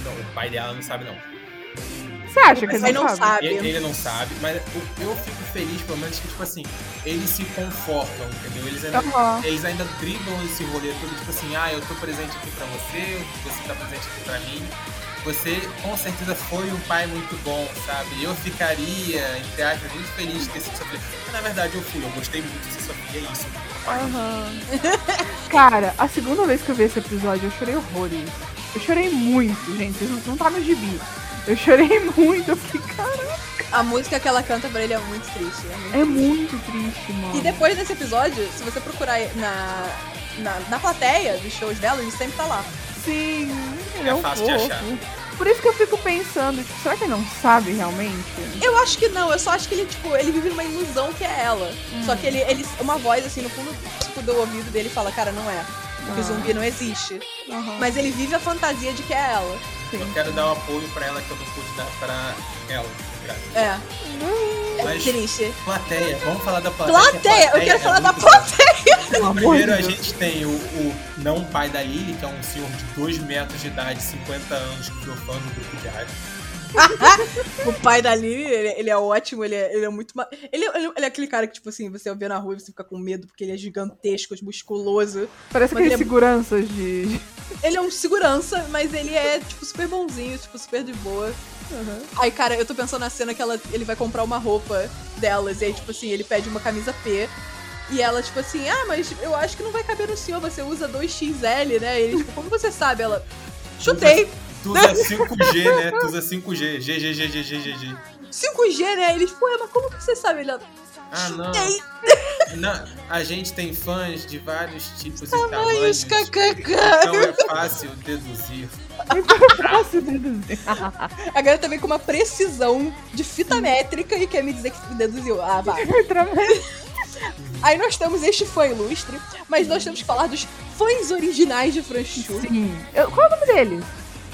Não, o pai dela não sabe, não. Você acha que aí não, sabem? sabe. Ele, ele não sabe, mas eu, eu fico feliz, pelo menos, que, tipo assim, eles se confortam, entendeu? Eles ainda, Aham. eles ainda driblam esse rolê todo, tipo assim, ah, eu tô presente aqui pra você, você tá presente aqui pra mim. Você, com certeza, foi um pai muito bom, sabe? Eu ficaria, entre aspas, muito feliz de ter sido sua filha. Mas, na verdade, eu fui, eu gostei muito de ser sua filha, é isso. Aham. Cara, a segunda vez que eu vi esse episódio, eu chorei horrores. Eu chorei muito, gente. Vocês não, tá no gibi. Eu chorei muito. Eu fiquei, cara, A música que ela canta pra ele é muito triste. É muito é muito triste, mano. E depois desse episódio, se você procurar na, na, na plateia dos shows dela, ele sempre tá lá. Sim, ele É é um fácil de fofo. achar. Por isso que eu fico pensando, tipo, será que ele não sabe realmente? Eu acho que não, eu só acho que ele, tipo, ele vive numa ilusão que é ela. Só que ele, ele. Uma voz, assim, no fundo tipo, do ouvido dele fala, cara, não é. Porque Ah. zumbi não existe. Aham. Mas ele vive a fantasia de que é ela. Eu quero dar o apoio pra ela que eu não pude dar pra ela. Obrigado. É. É Mas- triste. Plateia, vamos falar da plateia. que a Plateia! Eu quero é falar da plateia! Primeiro de a gente tem o, o não pai da Lily, que é um senhor de 2 metros de idade, 50 anos, que foi fã do grupo diário. O pai da Lily, ele, ele é ótimo, ele é, ele é muito. ma- Ele, ele, ele é aquele cara que, tipo assim, você vê na rua e você fica com medo porque ele é gigantesco, musculoso. Parece Mas aqueles ele é- seguranças de. Ele é um segurança, mas ele é, tipo, super bonzinho, tipo, super de boa. Aí, cara, eu tô pensando na cena que ela, ele vai comprar uma roupa delas, e aí, tipo assim, ele pede uma camisa P. E ela, tipo assim, ah, mas eu acho que não vai caber no senhor, você usa 2XL, né? E ele, tipo, como você sabe? Ela, chutei. Tu usa 5G, né? Tu usa 5G. GGGGGG. 5G, né? Ele, tipo, ué, mas como que você sabe? Ele, Ah, não. chutei. não. A gente tem fãs de vários tipos e Tamanhos, tamanhos. kkk. Então é fácil deduzir. Fácil de deduzir. Agora também com uma precisão de fita métrica e quer me dizer que deduziu. Ah, vai. Aí nós temos este fã ilustre, mas nós temos que falar dos fãs originais de Franchu. Sim. Eu- qual é o nome deles?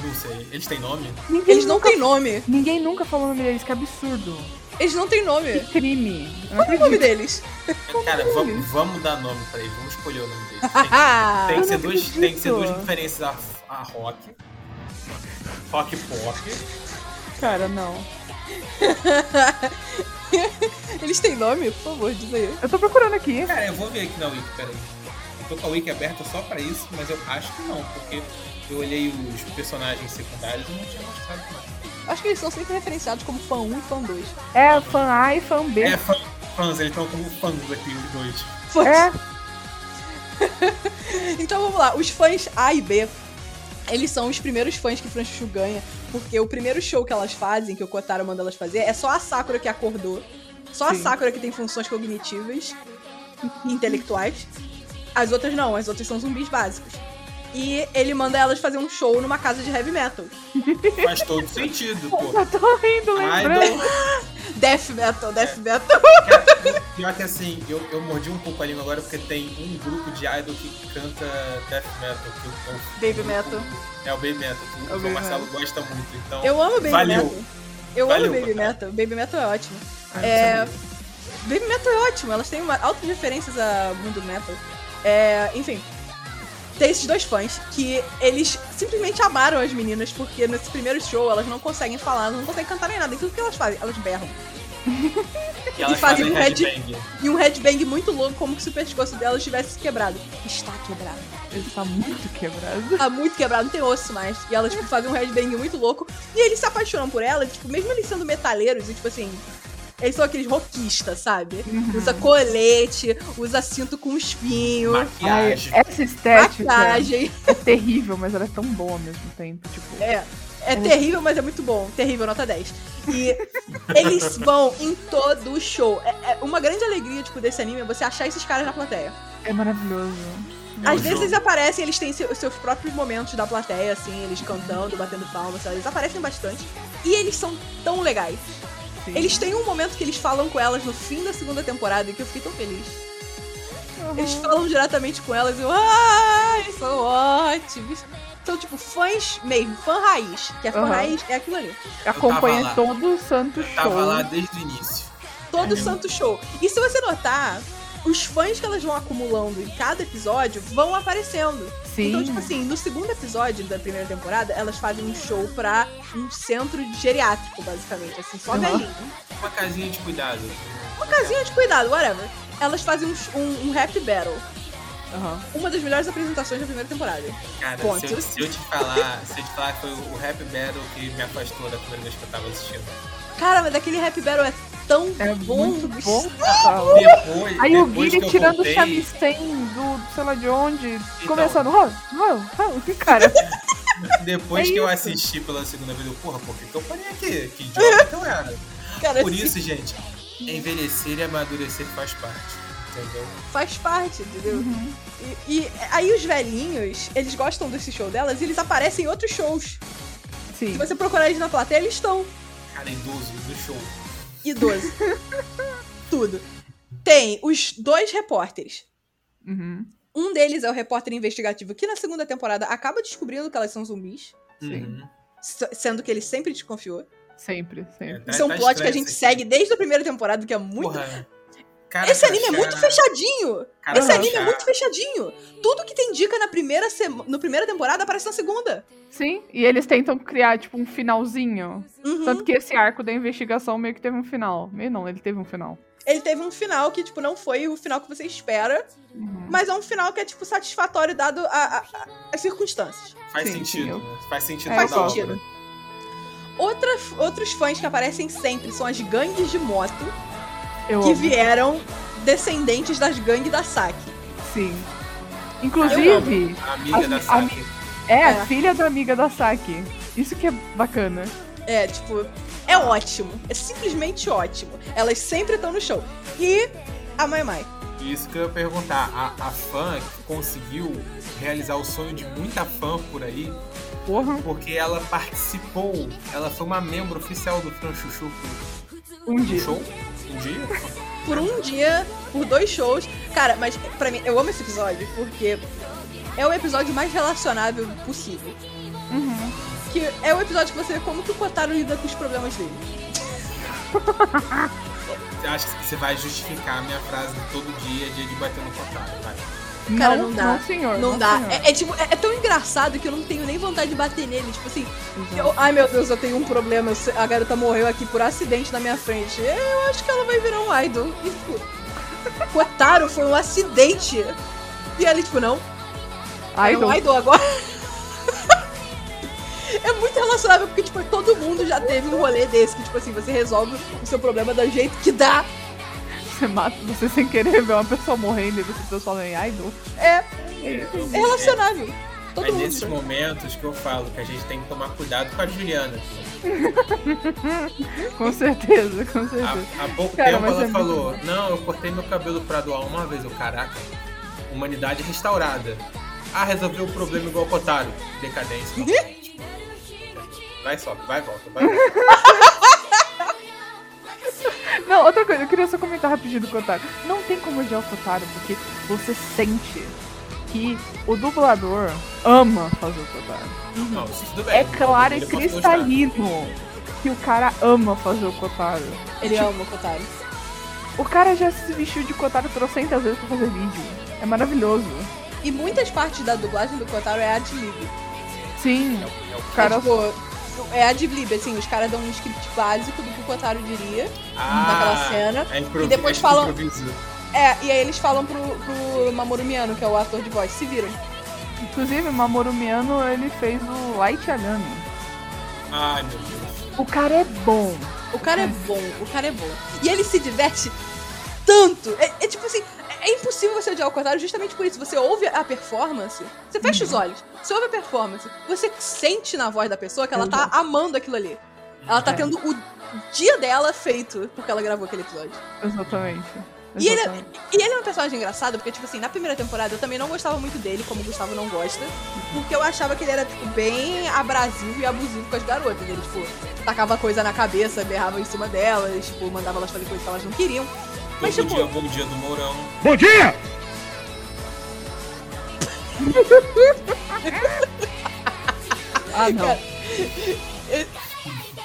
Não sei. Eles têm nome? Ninguém Eles não nunca, têm nome. Ninguém nunca falou o nome deles, que absurdo. Eles não têm nome. Que crime. Não Qual é o nome deles? Cara, deles? vamos, vamos dar nome pra eles. Vamos escolher o nome deles. Tem, tem que, ser não dois, tem que ser duas referências a, a rock. Rock pop. Cara, não. Eles têm nome? Por favor, diz aí. Eu tô procurando aqui. Cara, eu vou ver aqui na Wiki, peraí. Eu tô com a Wiki aberta só pra isso, mas eu acho que não, porque eu olhei os personagens secundários e não tinha mostrado mais. Acho que eles são sempre referenciados como fã 1 e fã 2. É fã A e fã B. É, fã- fãs, eles estão como fãs aqui, os dois. Fãs. É, Então vamos lá, os fãs A e B, eles são os primeiros fãs que Franchuchu ganha, porque o primeiro show que elas fazem, que o Kotaro manda elas fazer, é só a Sakura que acordou. Só a Sim. Sakura que tem funções cognitivas e intelectuais. As outras não, as outras são zumbis básicos. E ele manda elas fazer um show numa casa de heavy metal. Faz todo sentido, pô. eu tô rindo, lembrando. Idol. Death metal, death metal. Cara, Pior que assim, eu, eu mordi um pouco a língua agora porque tem um grupo de idol que canta death metal. Que é o- Baby metal. É o Baby Metal, que É o o Marcelo gosta muito. Então, Eu amo Baby Valeu. metal. Eu Valeu, amo Baby Kotaro. metal. Baby metal é ótimo. Ah, É. Baby Metal é ótimo, elas têm uma, altas referências a mundo metal. É, enfim, tem esses dois fãs que eles simplesmente amaram as meninas porque nesse primeiro show elas não conseguem falar, não conseguem cantar nem nada. Então o que elas fazem? Elas berram. e elas e fazem fazem um head- headbang. E um headbang muito louco, como se o pescoço delas tivesse quebrado. Está quebrado. Ele tá muito quebrado. Tá muito quebrado, não tem osso mais. E elas, tipo, fazem um headbang muito louco. E eles se apaixonam por ela, tipo, mesmo eles sendo metaleiros e, tipo assim, Eles são aqueles roquistas, sabe? Uhum. Usa colete, usa cinto com espinho, Ai, Maquiagem. essa estética maquiagem. é terrível, mas ela é tão boa ao mesmo tempo. Tipo, É. É terrível, mas é muito bom. Terrível, nota 10. E eles vão em todo o show. É, é uma grande alegria, tipo, desse anime é você achar esses caras na plateia. é maravilhoso. É Às vezes eles aparecem, eles têm seu- seus próprios momentos da plateia, assim, eles cantando, batendo palmas, sabe? eles aparecem bastante. E eles são tão legais. Sim. Eles têm um momento que eles falam com elas no fim da segunda temporada e que eu fiquei tão feliz. Uhum. Eles falam diretamente com elas e eu, ah, eles são ótimos. São tipo fãs mesmo, fã raiz. Que é fã Aham. raiz, é aquilo ali. Acompanha todo o santo Eu show. tava lá desde o início. Todo É. santo show. E se você notar, os fãs que elas vão acumulando em cada episódio vão aparecendo. Sim. Então, tipo assim, no segundo episódio da primeira temporada, elas fazem um show pra um centro geriátrico, basicamente. Assim, só Aham. velhinho. Uma casinha de cuidado. Uma casinha de cuidado, whatever. Elas fazem um, um, um rap battle. Aham. Uma das melhores apresentações da primeira temporada. Cara, se eu, se eu te falar, se eu te falar que foi o Rap Battle que me afastou da primeira vez que eu tava assistindo. Cara, mas aquele rap battle é tão É bom. bom. Depois, Aí o eu tirando o voltei, chamistem do sei lá de onde, Então. começando. Oh, oh, oh, cara, Depois É que eu isso. assisti pela segunda vez, eu, porra, por que, que eu parei aqui? Que idiota que eu era? Cara, Por assim, isso, gente, envelhecer e amadurecer faz parte. Entendeu? faz parte, entendeu? Uhum. E, e aí os velhinhos, eles gostam desse show delas e eles aparecem em outros shows. sim. Se você procurar eles na plateia, eles estão. Cara, idoso no show. Idoso. Tudo. Tem os dois repórteres. Uhum. Um deles é o repórter investigativo que na segunda temporada acaba descobrindo que elas são zumbis, Sim. Uhum. sendo que ele sempre desconfiou. Sempre, sempre. Tá- Isso é um tá plot que a gente segue desde a primeira temporada, que é muito. Porra. Cara, Esse anime é muito fechadinho! cara, Esse anime é muito fechadinho! Tudo que tem dica na primeira, sema... na primeira temporada aparece na segunda. Sim, e eles tentam criar, tipo, um finalzinho. Uhum. Tanto que esse arco da investigação meio que teve um final. Meio não, ele teve um final. Ele teve um final que, tipo, não foi o final que você espera, Uhum. mas é um final que é, tipo, satisfatório dado a- a- a- as circunstâncias. Faz Sim, sentido. eu-? Faz sentido É, Faz sentido. Outra, outros fãs que aparecem sempre são as gangues de moto, Eu que amo. vieram descendentes das gangues da Saki. Sim. Inclusive, A amiga As- da a Saki. é a É. filha da amiga da Saki. Isso que é bacana. É, tipo, é ótimo. É simplesmente ótimo. Elas sempre estão no show. E a Mai Mai. Isso que eu ia perguntar. A, a fã que conseguiu realizar o sonho de muita fã por aí, Porra, porque ela participou, ela foi uma membro oficial do Fran Chuchu um dia. show. Um dia? Por um dia, por dois shows. Cara, mas pra mim, eu amo esse episódio porque é o episódio mais relacionável possível. Uhum. Que é o episódio que você vê como que o Kotaro lida com os problemas dele. Eu acho que você vai justificar a minha frase de todo dia, dia de bater no contrário, vai. Cara, não, não dá. Não, senhor. Não, dá. senhor. É, é tipo, é, é tão engraçado que eu não tenho nem vontade de bater nele. Tipo assim, eu- ai meu Deus, eu tenho um problema. a garota morreu aqui por acidente na minha frente. Eu acho que ela vai virar um idol. E, tipo, Kotaro foi um acidente. E ele, tipo, não. Ai, é um não. idol agora. É muito relacionável, porque, tipo, todo mundo já teve um rolê desse, que, tipo assim, você resolve o seu problema do jeito que dá. Você mata, você sem querer ver uma pessoa morrendo e você transforma em idol. É, É, é relacionável. Todo é nesses momentos que eu falo que a gente tem que tomar cuidado com a Juliana. Com certeza, com certeza. Há, há pouco Cara, tempo ela é muito falou: Não, eu cortei meu cabelo pra doar uma vez. Eu, caraca, humanidade restaurada. Ah, resolveu o problema igual o Kotaro. Decadência. Vai, sobe, vai, volta, vai, volta. Não, outra coisa, eu queria só comentar rapidinho do Kotaro. Não tem como odiar o Kotaro, porque você sente que o dublador ama fazer o Kotaro. Não. É claro e gostar. cristalino que o cara ama fazer o Kotaro. Ele ama o Kotaro. O cara já se vestiu de Kotaro trocentas vezes pra fazer vídeo. É maravilhoso. E muitas partes da dublagem do Kotaro é ad-lib. Sim, É o o cara. É, tipo, é ad-lib, assim, os caras dão um script básico do que o Kotaro diria Ah, naquela cena. É E depois é falam-. É, e aí eles falam pro, pro Mamoru Miano, que é o ator de voz, se viram. Inclusive, Mamoru Miano, ele fez o Light Yagami. Ai, meu Deus. O cara é bom. O cara é bom, o cara é bom. E ele se diverte tanto. É, é tipo assim, é, é impossível você odiar o Kotaro justamente por isso. Você ouve a performance, você fecha os olhos, você ouve a performance, você sente na voz da pessoa que ela tá amando aquilo ali. Ela tá É. tendo o dia dela feito porque ela gravou aquele episódio. Exatamente. E ele, Exatamente. e ele é um personagem engraçado, porque, tipo assim, na primeira temporada eu também não gostava muito dele, como o Gustavo não gosta. Porque eu achava que ele era, tipo, bem abrasivo e abusivo com as garotas. Ele, tipo, tacava coisa na cabeça, berrava em cima delas, tipo, mandava elas fazer coisas que elas não queriam. Mas, Todo tipo, dia, bom dia do Mourão. Bom dia! Ah, não.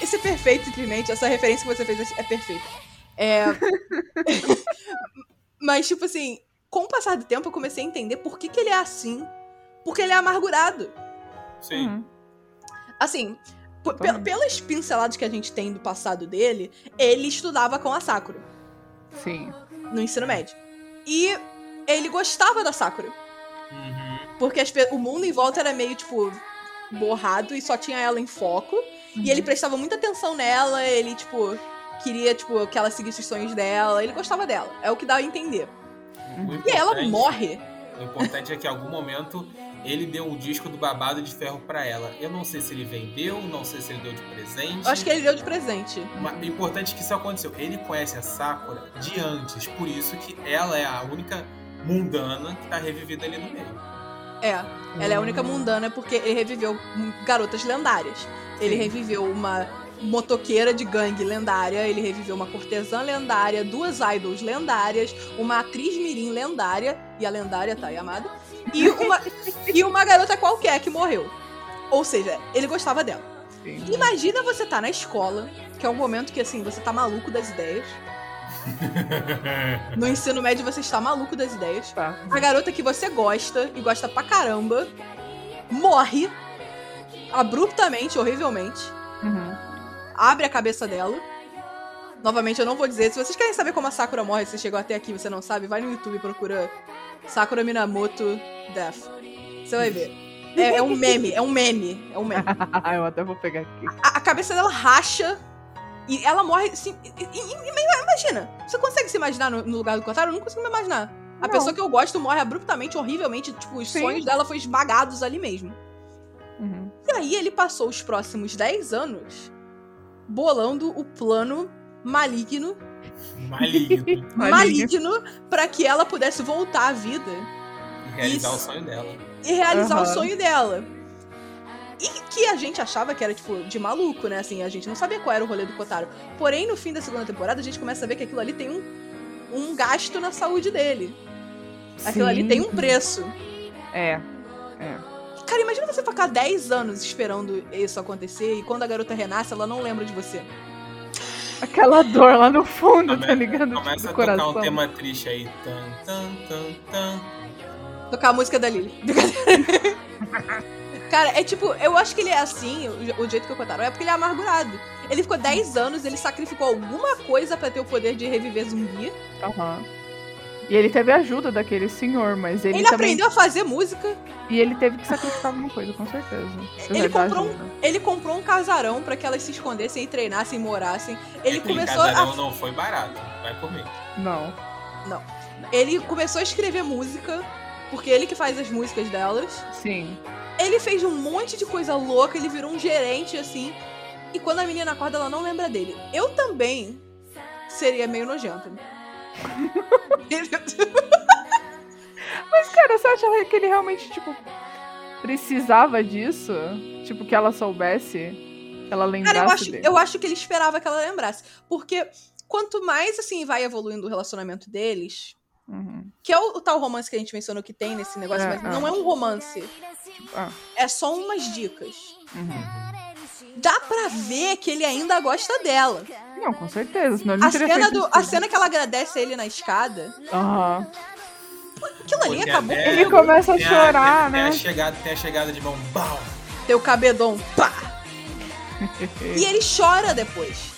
esse é perfeito, simplesmente. Essa referência que você fez é perfeita. É. Mas, tipo assim, com o passar do tempo eu comecei a entender por que, que ele é assim. Porque ele é amargurado. Sim. Uhum. Assim, pelas pinceladas que a gente tem do passado dele, ele estudava com a Sakura Sim. no ensino médio. E ele gostava da Sakura. Uhum. Porque as o mundo em volta era meio, tipo, borrado e só tinha ela em foco. E ele prestava muita atenção nela, ele, tipo, queria, tipo, que ela seguisse os sonhos dela. Ele gostava dela. É o que dá a entender. O E ela importante- morre. O importante é que em algum momento ele deu um disco do babado de ferro pra ela. Eu não sei se ele vendeu, não sei se ele deu de presente. Acho que ele deu de presente. Mas o importante é que isso aconteceu. Ele conhece a Sakura de antes, por isso que ela é a única mundana que tá revivida ali no meio. É, ela é a única mundana porque ele reviveu garotas lendárias. Ele Sim. reviveu uma motoqueira de gangue lendária, ele reviveu uma cortesã lendária, duas idols lendárias, uma atriz mirim lendária, e a lendária tá aí amada, e uma, e uma garota qualquer que morreu. Ou seja, ele gostava dela. Sim. Imagina você tá na escola, que é um momento que assim, você tá maluco das ideias. No ensino médio você está maluco das ideias. Tá. A garota que você gosta e gosta pra caramba morre abruptamente, horrivelmente. Uhum. Abre a cabeça dela. Novamente, eu não vou dizer. Se vocês querem saber como a Sakura morre, se chegou até aqui e você não sabe, vai no YouTube e procura Sakura Minamoto Death. Você vai ver. É, é um meme, é um meme, é um meme. eu até vou pegar aqui. A, a cabeça dela racha e ela morre assim. e- e- imagina, você consegue se imaginar no, no lugar do Kotaro? Eu não consigo me imaginar. A Não. pessoa que eu gosto morre abruptamente, horrivelmente. Tipo, os Sim. sonhos dela foram esmagados ali mesmo. Uhum. E aí ele passou os próximos 10 anos bolando o plano maligno, Maligno. Maligno. pra que ela pudesse voltar à vida E realizar Isso. o sonho dela. e realizar o Aham. sonho dela. E que a gente achava que era, tipo, de maluco, né? Assim, a gente não sabia qual era o rolê do Kotaro. Porém, no fim da segunda temporada, a gente começa a ver que aquilo ali tem um, um gasto na saúde dele. Aquilo ali Sim. tem um preço. É. É. Cara, imagina você ficar 10 anos esperando isso acontecer e quando a garota renasce, ela não lembra de você. Aquela dor lá no fundo, Come- tá ligado? Começa Tipo, a do tocar coração. um tema triste aí. Tan, tan, tan, tan. Tocar a música da Lily. Cara, é tipo, eu acho que ele é assim, o, o jeito que eu contaram, é porque ele é amargurado. Ele ficou 10 anos, ele sacrificou alguma coisa pra ter o poder de reviver zumbi. Aham. E ele teve a ajuda daquele senhor, mas ele, Ele, também. aprendeu a fazer música, E ele teve que sacrificar alguma coisa, com certeza. Apesar Ele comprou um- ajuda. ele comprou um casarão pra que elas se escondessem e treinassem e morassem. Ele Aquele começou casarão a não foi barato. Vai comer. Não. ele começou a escrever música, porque ele que faz as músicas delas. Sim. Ele fez um monte de coisa louca, ele virou um gerente assim. E quando a menina acorda, ela não lembra dele. Eu também seria meio nojenta. Mas, cara, você acha que ele realmente, tipo, precisava disso? Tipo, que ela soubesse? Que ela lembrasse Cara, eu acho, dele? eu acho que ele esperava que ela lembrasse. Porque quanto mais assim vai evoluindo o relacionamento deles, Uhum. que é o, o tal romance que a gente mencionou que tem nesse negócio, É, mas é. não é um romance. Ah. É só umas dicas. Uhum. Dá pra ver que ele ainda gosta dela. Não, com certeza. Senão ele não A teria cena, feito do, isso a tudo. cena que ela agradece a ele na escada, Aham. aquilo ali Porque acabou até- Ele começa a Tem chorar, tem, né? Tem a, chegada, tem a chegada de mão. Bau! Teu cabedon, pá! E ele chora depois.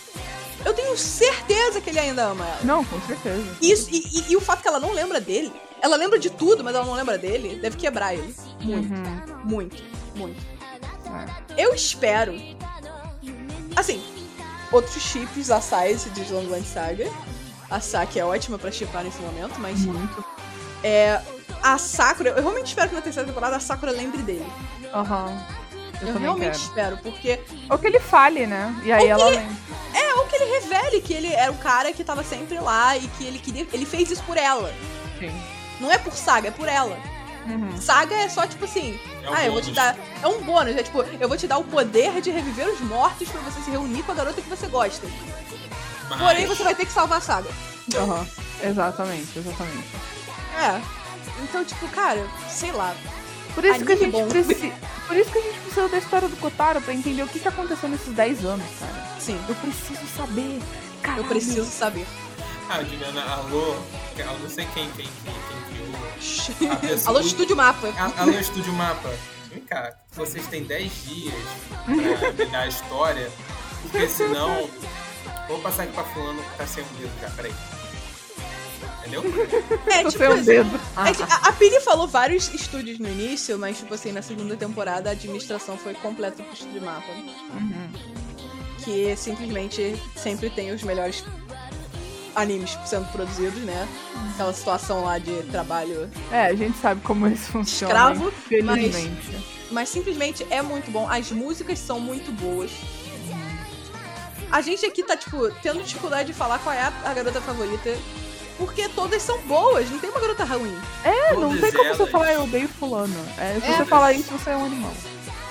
Eu tenho certeza que ele ainda ama ela. Não, com certeza. Isso, e, e- e o fato que ela não lembra dele, ela lembra de tudo, mas ela não lembra dele, deve quebrar ele. Muito, Uhum. muito, muito. É. Eu espero. Assim, outros chips, a Size de Zombieland Saga. A Saki é ótima pra chipar nesse momento, mas Muito. é, a Sakura, eu realmente espero que na terceira temporada a Sakura lembre dele. Aham. Eu, Eu, também realmente quero. espero, porque Ou que ele fale, né? E aí Ou ela ele- lembra. é ou que ele revele que ele era o cara que tava sempre lá e que ele queria, ele fez isso por ela. Sim. Não é por Saga, é por ela. Uhum. Saga é só tipo assim, É um ah, eu vou te bônus. dar, é um bônus, é tipo, eu vou te dar o poder de reviver os mortos pra você se reunir com a garota que você gosta. Mas- Porém, você vai ter que salvar a Saga. Aham. Exatamente, exatamente. É. Então, tipo, cara, sei lá. Por isso que a gente bom. precisa. Por isso que a gente precisa da história do Kotaro pra entender o que, que aconteceu nesses 10 anos, cara. Sim, Eu preciso saber. Caralho. eu preciso saber. Ah, Juliana, alô, eu não sei quem, quem, quem, quem. A pessoa- Alô, Estúdio Mapa. A- Alô, Estúdio Mapa. Vem cá, vocês têm 10 dias pra me dar a história, porque senão. Vou passar aqui pra fulano que tá sem um dedo já, peraí. Entendeu? É, Tô tipo, um dedo. é a, a Pini falou vários estúdios no início, mas, tipo assim, na segunda temporada a administração foi completa pro Estúdio Mapa. Uhum. Que simplesmente sempre tem os melhores animes sendo produzidos, né? Aquela situação lá de trabalho. É, a gente sabe como eles funcionam. Escravo, Felizmente. Mas simplesmente é muito bom. As músicas são muito boas. A gente aqui tá, tipo, tendo dificuldade de falar qual é a, a garota favorita. Porque todas são boas, não tem uma garota ruim. É, não Todas tem como você elas- falar eu odeio fulano. É, se É, você mas- falar isso, você é um animal.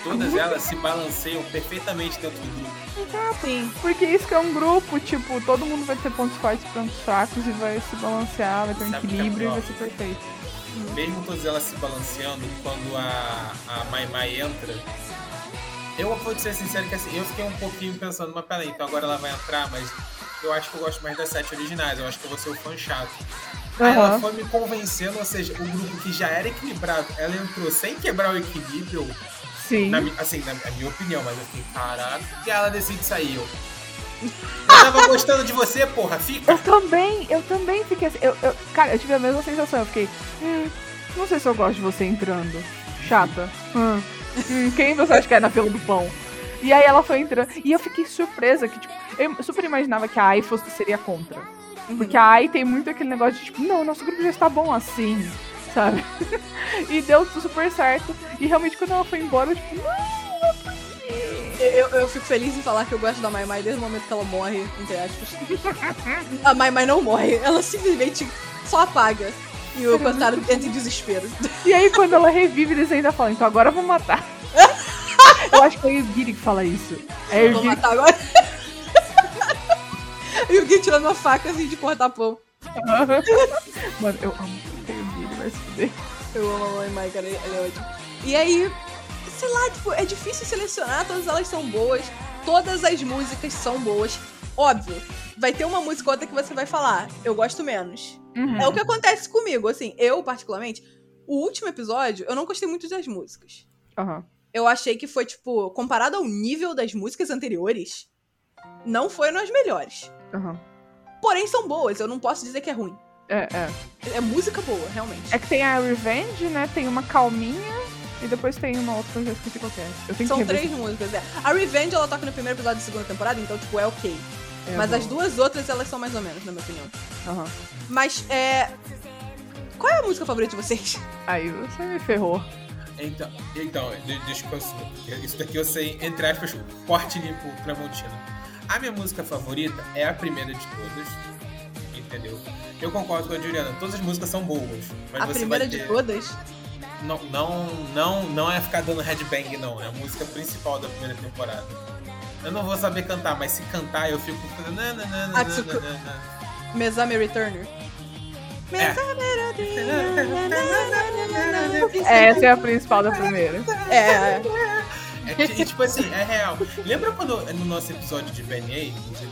Todas elas se balanceiam perfeitamente dentro do grupo. Sim. Porque isso que é um grupo, tipo, todo mundo vai ter pontos fortes e pontos fracos e vai se balancear, vai ter um Sabe é equilíbrio e pior? vai ser perfeito. Mesmo todas elas se balanceando, quando a, a Mai Mai entra, eu vou ser sincero que assim, eu fiquei um pouquinho pensando, mas peraí, então agora ela vai entrar, mas eu acho que eu gosto mais das sete originais, eu acho que eu vou ser o fã chato. Aí ela foi me convencendo, ou seja, o grupo que já era equilibrado, ela entrou sem quebrar o equilíbrio, Sim. na, assim, na, na minha opinião, mas eu fiquei, caraca, e ela decide sair, eu. Eu tava gostando de você, porra, fica! Eu também, eu também fiquei assim. Eu, eu- cara, eu tive a mesma sensação. Eu fiquei, hum, não sei se eu gosto de você entrando. Chata. Hum, hum, quem você acha que é na fila do pão? E aí ela foi entrando. E eu fiquei surpresa que, tipo, eu super imaginava que a Ai fosse, seria contra. Porque a Ai tem muito aquele negócio de, tipo, não, nosso grupo já está bom assim, sabe? e deu tudo super certo. E realmente quando ela foi embora, eu, tipo, não, não é possível. Eu, eu fico feliz em falar que eu gosto da Mai Mai desde o momento que ela morre, entre aspas. A Mai Mai não morre, ela simplesmente só apaga. E o Kotaro entra em desespero. E aí, quando ela revive, eles ainda falam, então agora eu vou matar. eu acho que é o Yugiri que fala isso. É o Vou matar agora. e o Gui tirando uma faca assim de cortar pão. Mano, eu amo vai se fuder. Eu amo a Mai Mai, cara, ela é ótima. E aí, sei lá, tipo, é difícil selecionar, todas elas são boas, todas as músicas são boas. Óbvio, vai ter uma música ou outra que você vai falar, eu gosto menos. Uhum. É o que acontece comigo, assim, eu particularmente, o último episódio, eu não gostei muito das músicas. Aham. Eu achei que foi, tipo, comparado ao nível das músicas anteriores, não foi nas melhores. Aham. Porém, são boas, eu não posso dizer que é ruim. É, é. É música boa, realmente. É que tem a Revenge, né? Tem uma calminha. E depois tem uma outra que eu já esqueci qual que é. Eu tenho São três músicas, é. A Revenge, ela toca no primeiro episódio da segunda temporada, então, tipo, é ok. É, Mas boa. as duas outras, elas são mais ou menos, na minha opinião. Aham. Mas, é... Qual é a música favorita de vocês? Aí você me ferrou. Então, então de- deixa eu eu- Isso daqui eu sei, entre aspas, corte limpo Tramontina. A minha música favorita é a primeira de todas. Entendeu? Eu concordo com a Juliana, todas as músicas são boas. Mas a você primeira vai de ter- todas? Não, não, não, não é ficar dando headbang, não. É a música principal da primeira temporada. Eu não vou saber cantar, mas se cantar eu fico. Atsuko. nananana. Mesame Returner. É. Essa é a principal da primeira. É, é. É, ti- e, tipo assim, é real. Lembra quando no nosso episódio de BNA, inclusive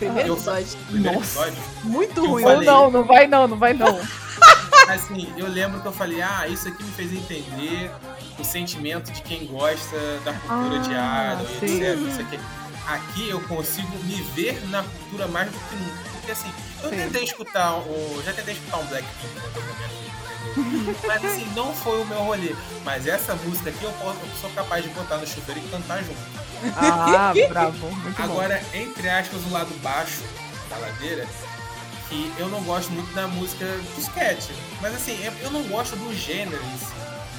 Primeiro episódio. primeiro Nossa. episódio, Muito ruim. Falei. não, não vai não, não vai não. assim, eu lembro que eu falei, ah, isso aqui me fez entender o sentimento de quem gosta da cultura Ah, de Adam, etc, isso aqui. Aqui eu consigo me ver na cultura mais do que nunca. Porque assim, eu Sim. tentei escutar o. Já tentei escutar um Blackpink? Mas assim, não foi o meu rolê. Mas essa música aqui eu, posso- eu sou capaz de botar no chuveiro e cantar junto. Ah, bravo. Muito bom. Agora, entre aspas, o lado baixo da ladeira, que eu não gosto muito da música do sketch. Mas assim, eu- não gosto do gênero em si,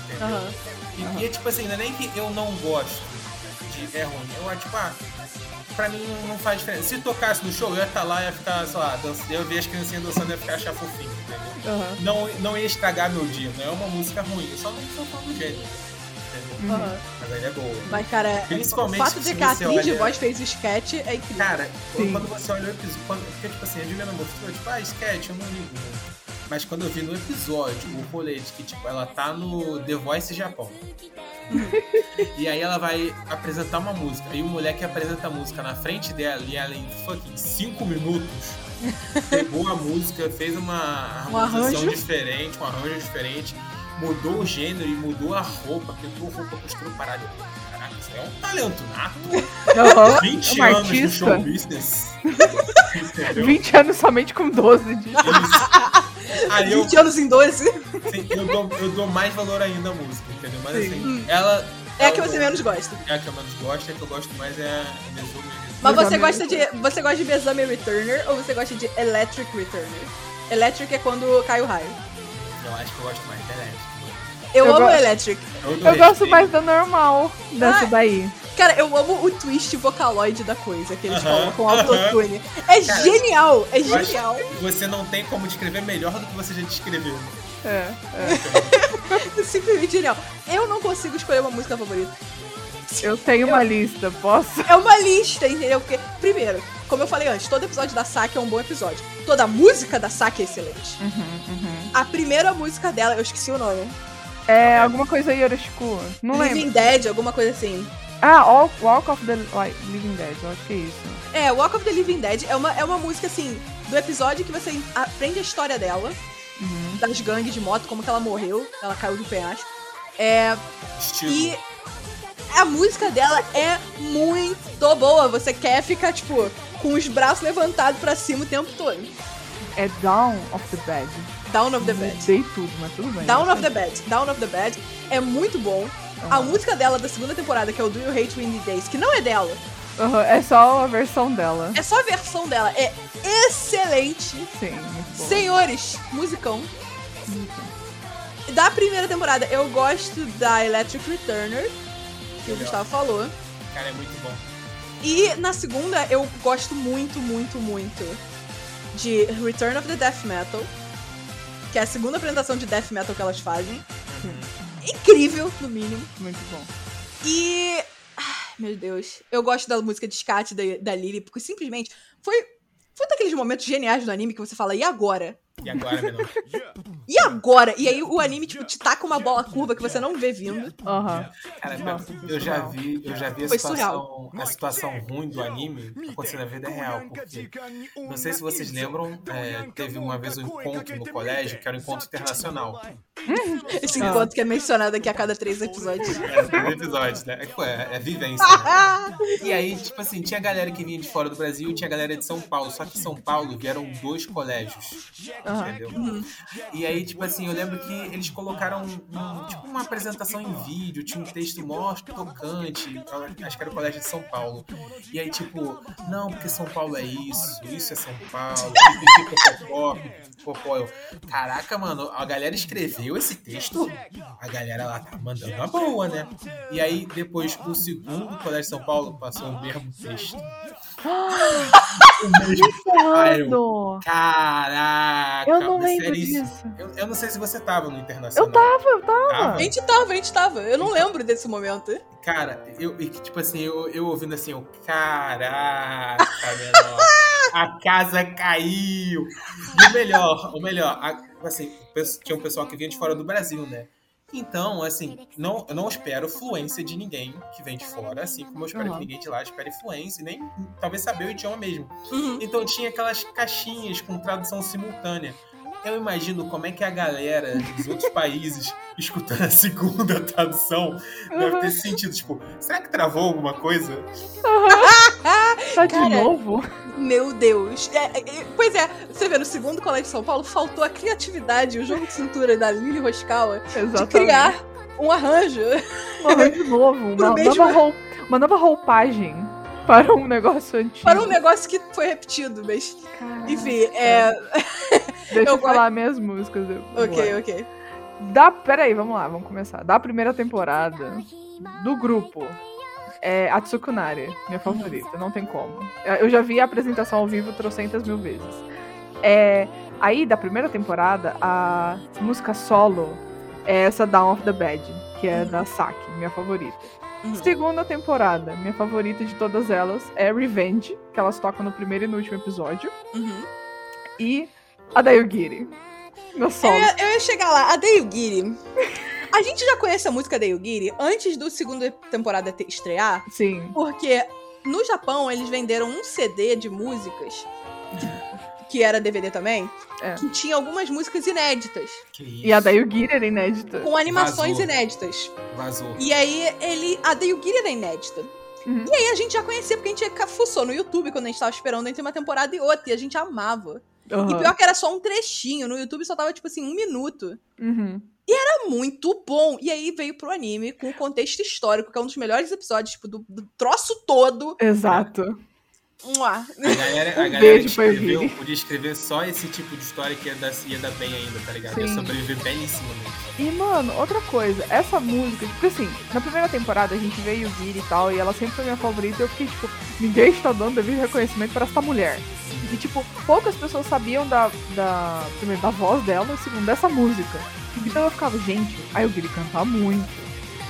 entendeu? Aham. E, e é tipo assim, não é nem que eu não gosto de é ruim. Eu acho, tipo, ah, pra mim não- faz diferença. Se tocasse no show, eu ia estar lá e ia ficar, sei lá, dançando, eu ia ver as criancinhas dançando e ia ficar achar fofinho, entendeu? Aham. Não, não ia estragar meu dia, não é uma música ruim, eu só não sou fã do gênero. Aham. Mas ainda é boa. Mas, cara, Principalmente o fato de que a atriz de voz fez o sketch é incrível. Cara, Sim. quando você olha o episódio. Quando, porque, tipo assim, a Juliana mostrou, tipo, ah, sketch, eu não ligo. Mas quando eu vi no episódio o rolê de que, tipo, ela tá no The Voice Japão. e aí ela vai apresentar uma música. E o moleque apresenta a música na frente dela e ela em fucking 5 minutos pegou a música, fez uma Um harmonização arranjo. diferente, um arranjo diferente, mudou o gênero e mudou a roupa, pintou roupa, costurou parada. Caraca, isso é um talento nato. Aham. 20 uma anos no artista. show business. Entendeu? 20 anos somente com 12 de. Isso. Aí eu, 20 anos em 12 sim, eu, dou, eu dou mais valor ainda à música, entendeu? Mas Sim. assim, ela. é a que você menos gosta. É a que eu menos gosto, é a que eu gosto mais é a Mesumi. Mas Eu você gosta de. Você gosta de Besame Returner ou você gosta de Electric Returner? Electric é quando cai o raio. Eu acho que eu gosto mais da Electric. Eu, Eu amo gosto- Electric. Todo Eu gosto mais da normal dessa Ah, daí. Cara, eu amo o twist vocaloid da coisa que eles Aham, colocam, o autotune. É Cara, genial, é Eu genial. Você não tem como descrever melhor do que você já descreveu. É, é. Simplesmente genial. Eu não consigo escolher uma música favorita. Eu tenho uma lista, posso? É uma lista, entendeu? Porque, primeiro, como eu falei antes, todo episódio da Saki é um bom episódio. Toda música da Saki é excelente. A primeira música dela, eu esqueci o nome. É alguma coisa Yoroshiku. Não lembro. Living Dead, alguma coisa assim. Ah, Walk, Walk of the like, Living Dead, eu acho que é isso. É, Walk of the Living Dead é uma, é uma música, assim, do episódio que você aprende a história dela, Uhum. das gangues de moto, como que ela morreu, ela caiu do penhasco. É, Estilo. e a música dela é muito boa. Você quer ficar, tipo, com os braços levantados pra cima o tempo todo. É Down of the Bed. Down of the Bed. Mudei tudo, mas tudo bem. Down of the Bed. Down of the Bed é muito bom. A música dela da segunda temporada, que é o Do You Hate Windy Days, que não é dela, Aham, é só a versão dela. é só a versão dela, é excelente. Sim, muito bom. Senhores, musicão. Da primeira temporada, eu gosto da Electric Returner, que o Legal. Gustavo falou. Cara, é muito bom. E na segunda, eu gosto muito, muito, muito de Return of the Death Metal, que é a segunda apresentação de Death Metal que elas fazem. Incrível, no mínimo. Muito bom. E. Ai, meu Deus. Eu gosto da música de Scat da, da Lily, porque simplesmente foi. Foi daqueles momentos geniais do anime que você fala, e agora? E agora, menor? E agora? E aí o anime, tipo, te taca uma bola curva que você não vê vindo. Aham. Cara, Nossa, eu já vi, eu já vi a Foi situação, a situação ruim do anime acontecendo na vida real, porque não sei se vocês lembram, é, teve uma vez um encontro no colégio, que era um encontro internacional. Esse encontro que é mencionado aqui a cada três episódios. Era três episódios, né? É, é, é vivência. né? Ah! E aí, tipo assim, tinha galera que vinha de fora do Brasil e tinha galera de São Paulo. Só que em São Paulo vieram dois colégios. Entendeu? E aí, tipo assim, eu lembro que eles colocaram um- tipo uma apresentação em vídeo, tinha um texto mó tocante. Acho que era o colégio de São Paulo. E aí, tipo, não, porque São Paulo é isso, isso é São Paulo, popó. Eu, Caraca, mano, a galera escreveu esse texto, a galera lá tá mandando uma boa, né? E aí, depois, o segundo colégio de São Paulo passou o mesmo texto. o mesmo Ferrando! Caraca! Eu não lembro disso. Eu, eu não sei se você tava no Internacional. Eu tava, eu tava. Tava? A gente tava, a gente tava. Eu não lembro desse momento. Cara, eu, e tipo assim, eu, eu ouvindo assim, eu, caraca, menor, a casa caiu. E o melhor, o melhor, a- assim, o pe- tinha um pessoal que vinha de fora do Brasil, né? Então, assim, não, eu não espero fluência de ninguém que vem de fora, assim como eu espero Uhum. que ninguém de lá espere fluência, e nem talvez saber o idioma mesmo. Uhum. Então tinha aquelas caixinhas com tradução simultânea. Eu imagino como é que a galera dos outros países, escutando a segunda tradução, deve ter sentido, tipo, será que travou alguma coisa? Tá de Cara, novo? Meu Deus. É, é, pois é, você vê, no segundo colégio de São Paulo, faltou a criatividade, o jogo de cintura da Lili Roscawa de criar um arranjo. Um arranjo novo, uma mesmo- nova roupa. Uma nova roupagem para um negócio antigo. Para um negócio que foi repetido, mas. Enfim, é. Deixa eu eu falar minhas músicas. eu- Ok, ok. Da, peraí, vamos lá, vamos começar. Da primeira temporada do grupo, é a Tsukunari, minha favorita, não tem como. Eu já vi a apresentação ao vivo trocentas mil vezes. É, aí, da primeira temporada, a música solo é essa Down of the Bed, que é da Saki, minha favorita. Uhum. Segunda temporada, minha favorita de todas elas é Revenge, que elas tocam no primeiro e no último episódio. Uhum. E a da Yugiri, meu Eu solo. ia, eu ia chegar lá. A Deilgiri. A gente já conhece a música Deilgiri antes do segunda temporada te- estrear, Sim. porque no Japão eles venderam um CD de músicas, que, era DVD também, É. que tinha algumas músicas inéditas, Que isso. E a da Yugiri era inédita. com animações Vazou. inéditas. Vazou. E aí ele. A Deilgiri era inédita. Uhum. E aí a gente já conhecia, porque a gente fuçou no YouTube quando a gente tava esperando entre uma temporada e outra, e a gente amava. E Aham. pior que era só um trechinho, no YouTube só tava tipo assim, um minuto. Uhum. Era muito bom. E aí veio pro anime com o contexto histórico, que é um dos melhores episódios, tipo, do, do troço todo. Exato. Mua. A galera, a Um galera escreveu, podia escrever só esse tipo de história que ia dar, ia dar bem ainda, tá ligado? Ia Sim. sobreviver belíssimamente. E, mano, outra coisa, essa música, porque assim, na primeira temporada a gente veio Yugiri e tal, e ela sempre foi minha favorita, e eu fiquei, tipo, ninguém está dando devido reconhecimento para essa mulher. E, tipo, poucas pessoas sabiam da, da, primeiro, da voz dela, e segundo, dessa música. Então eu ficava, gente, a Yugiri canta muito,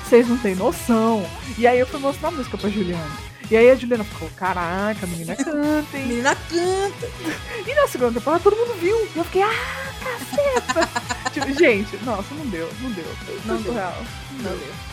vocês não têm noção. E aí eu fui mostrar a música pra Juliana. E aí a Juliana ficou, caraca, a menina canta, hein? Menina canta. E na segunda temporada todo mundo viu. E eu fiquei, ah, caceta! tipo, gente, nossa, não deu, não deu. Foi Não não deu. Não deu.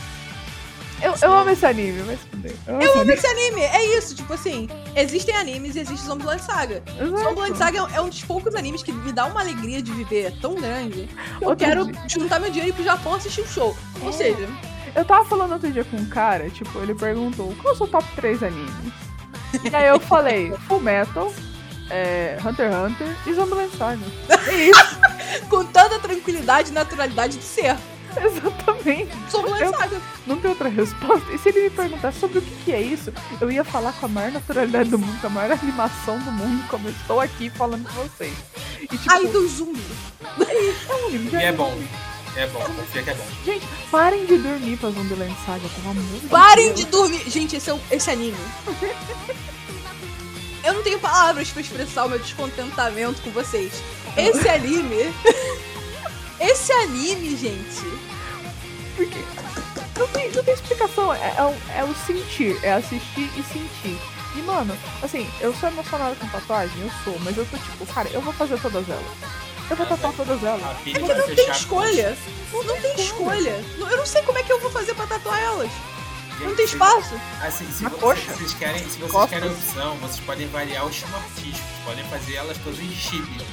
Eu, eu amo esse anime, mas fudeu. Eu amo Eu esse amo esse anime. É isso, tipo assim, existem animes e existe Zombieland Saga. anime. Exato. Zombieland Saga é um- é um dos poucos animes que me dá uma alegria de viver tão grande. Eu Outro quero dia- juntar meu dinheiro e ir pro Japão assistir o show. Ou É. seja, Eu tava falando outro dia com um cara, tipo, ele perguntou qual é o seu top 3 animes? E aí eu falei, Full Metal, é, Hunter x Hunter e Zombieland Saga. É isso, com toda a tranquilidade e naturalidade de ser. exatamente. Zombieland Eu- Saga. Não tem outra resposta. E se ele me perguntasse sobre o que, que é isso, eu ia falar com a maior naturalidade do mundo, com a maior animação do mundo, como eu estou aqui falando com vocês. E tipo, Ai, do zumbi. é um anime de E é bom. É bom, confia que é bom. Gente, parem de dormir pra Zombieland Saga, pelo amor de Parem de dormir. Gente, esse, é o- esse anime. Eu não tenho palavras pra expressar o meu descontentamento com vocês. Esse anime. Esse anime, gente. Porque não tem, não tem explicação. É, é, o, é o sentir, é assistir e sentir. E, mano, assim, eu sou emocionada com tatuagem, eu sou, mas eu tô tipo, cara, eu vou fazer todas elas. Eu vou tatuar todas elas. É que não tem escolha. Não, não tem escolha. Eu não sei como é que eu vou fazer pra tatuar elas. Não tem espaço. Assim, se Na vocês, coxa. vocês querem, se vocês Costas. querem opção, vocês podem variar o estilo artístico. Podem fazer elas todas em chibi.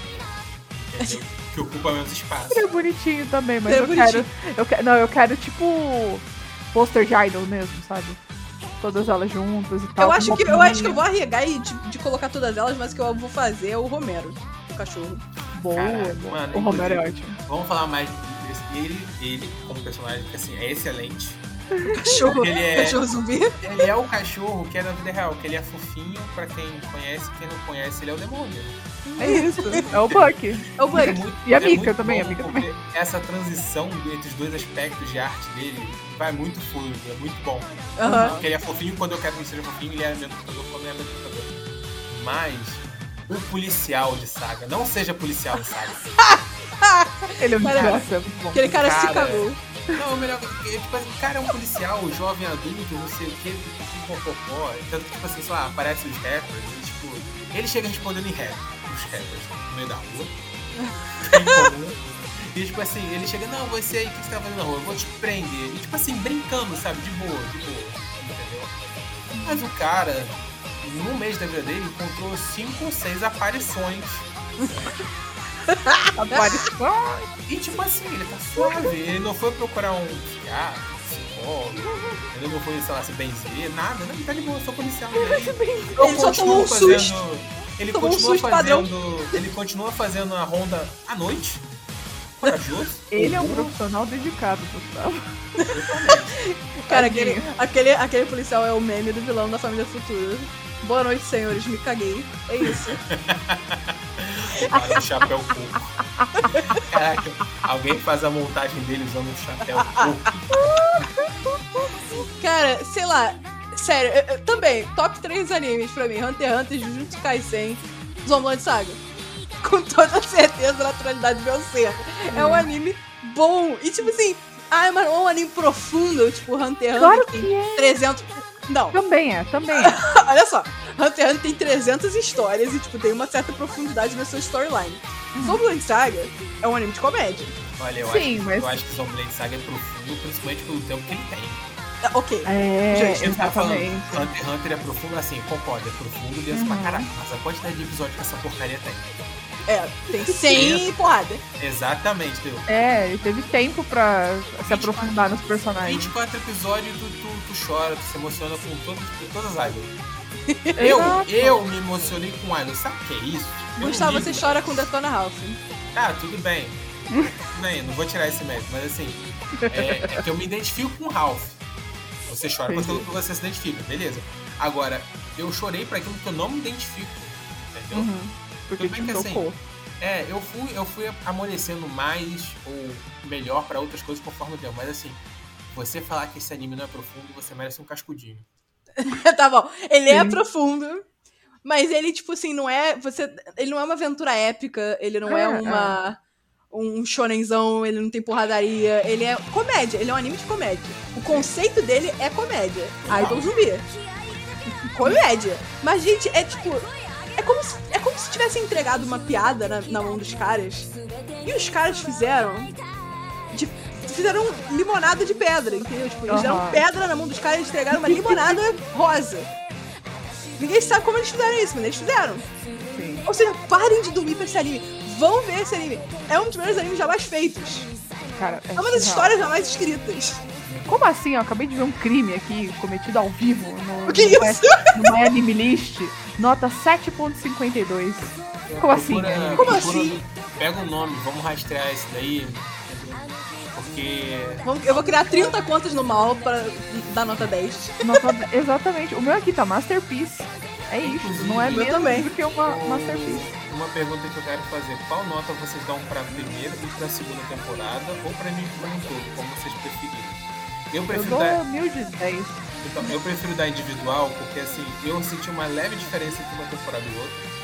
Entendeu? que ocupa menos espaço. Seria bonitinho também, mas Seria eu bonitinho. quero, eu quero. Não, eu quero tipo. Pôster de idol mesmo, sabe? Todas elas juntas e tal. Eu acho, que, eu acho que eu vou arregar e de, de colocar todas elas, mas o que eu vou fazer é o Romero, o cachorro. Boa. Caraca, mano, o Romero é ótimo. Vamos falar mais desse. Ele, ele como personagem, que assim, é excelente. Cachorro, Ele é- cachorro zumbi. Ele é o cachorro que é na vida real, que ele é fofinho, pra quem conhece, quem não conhece, ele é o demônio. É isso. É o Buck. É o Buck. É muito- E a é Mika muito também, a Mika porque Essa transição entre os dois aspectos de arte dele vai muito fluido, é muito bom. Aham. Porque ele é fofinho quando eu quero que ele seja fofinho, ele é amedrontador quando ele é amedrontador. Mas o policial de saga, não seja policial de saga. Ele é um Cara, desgraça, é. Aquele cara, se Cara, cagou. Não, o melhor tipo assim, cara é um policial, jovem adulto, não sei o que, popopó. Tanto que, tipo assim, sei lá, aparece os rappers, e, tipo, ele chega respondendo em rap, os rappers, no meio da rua. E tipo assim, ele chega, não, você aí, o que você tá fazendo na rua? Eu vou te prender. E tipo assim, brincando, sabe? De boa, de boa. Entendeu? Mas o cara, no mês da vida dele, encontrou cinco ou seis aparições. Aparição. E tipo assim, ele tá suave. Ele não foi procurar um psiquiatra, um psicólogo. Ele não foi, sei lá, se benzer, nada. Não, ele tá de boa, sou policial. Ele, Ele só tomou um susto. Ele Tomou um continua susto padrão. fazendo. Ele continua fazendo a ronda à noite. corajoso. Ele é um burro, profissional dedicado, Gustavo. Cara, aquele, aquele, aquele policial é o meme do vilão da família Futuro. Boa noite, senhores, me caguei. É isso. Cara, um chapéu coco. Caraca, alguém faz a montagem dele usando um chapéu coco. Cara, sei lá. Sério, eu- eu- também, top 3 animes pra mim: Hunter x Hunter, Jujutsu Kaisen, Zombie Saga. Com toda certeza, naturalidade do meu ser. É um anime bom. E tipo assim, ah, mas é um anime profundo, tipo Hunter x Hunter Claro que que tem é. 300. Não, Também é, também é. olha só. Hunter x Hunter tem 300 histórias e, tipo, tem uma certa profundidade na sua storyline. Zombie Saga é um anime de comédia. Olha, eu, Sim, acho, mas- eu acho que Zombie Saga é profundo, principalmente pelo tempo que ele tem. É, ok. É, Gente, Ele tá falando. Hunter x Hunter é profundo, assim, concordo, é profundo denso Uhum. pra caraca. Mas a quantidade de episódios que essa porcaria tem. É, tem 100 e porrada. Exatamente, entendeu? É, ele teve tempo pra se aprofundar nos personagens. 24 episódios, tu chora, tu se emociona com todas, com todas as idols. Eu, eu me emocionei com idol. Sabe o que é isso? Gustavo, você chora com Detona Ralph. Ah, tudo bem. Tudo bem, não vou tirar esse mérito, mas assim, é, é que eu me identifico com o Ralph. Você chora com aquilo que você se identifica, beleza. Agora, eu chorei pra aquilo que eu não me identifico. Entendeu? Uhum, porque Tudo bem te que assim, tocou. É, eu fui, eu fui amolecendo mais ou melhor pra outras coisas conforme o tempo. Mas assim, você falar que esse anime não é profundo, você merece um cascudinho. tá bom. Ele é Sim. profundo, mas ele, tipo assim, não é. Você, ele não é uma aventura épica, ele não é, É, uma. Um shonenzão, ele não tem porradaria, ele é comédia, ele é um anime de comédia. O conceito dele é comédia. Idol zumbi. Comédia. Mas, gente, é tipo. É como se, é como se tivesse entregado uma piada na, na mão dos caras. E os caras fizeram. de- fizeram limonada de pedra, entendeu? Tipo, eles deram Aham. pedra na mão dos caras e entregaram uma limonada rosa. Ninguém sabe como eles fizeram isso, mas eles fizeram. Sim. Ou seja, parem de dormir pra esse anime. Vão ver esse anime. É um dos melhores animes jamais feitos. Cara, é É uma das surreal. histórias jamais escritas. Como assim? Eu acabei de ver um crime aqui cometido ao vivo no, O que no, isso? no Miami List. Nota 7.52. Como assim? Procura- anime? Como procura- assim? Pega o nome, vamos rastrear esse daí. Porque. Eu vou criar 30 contas no mal pra dar nota 10. Nota Exatamente. O meu aqui tá Masterpiece. É isso. Não é meu também. do que uma Masterpiece. Uma pergunta que eu quero fazer: qual nota vocês dão pra primeira e pra segunda temporada? Ou pra mim como um todo, como vocês preferirem? Eu Eu prefiro, dou dar, mil de 10. então, eu prefiro dar individual, porque assim, eu senti uma leve diferença entre uma temporada e outra.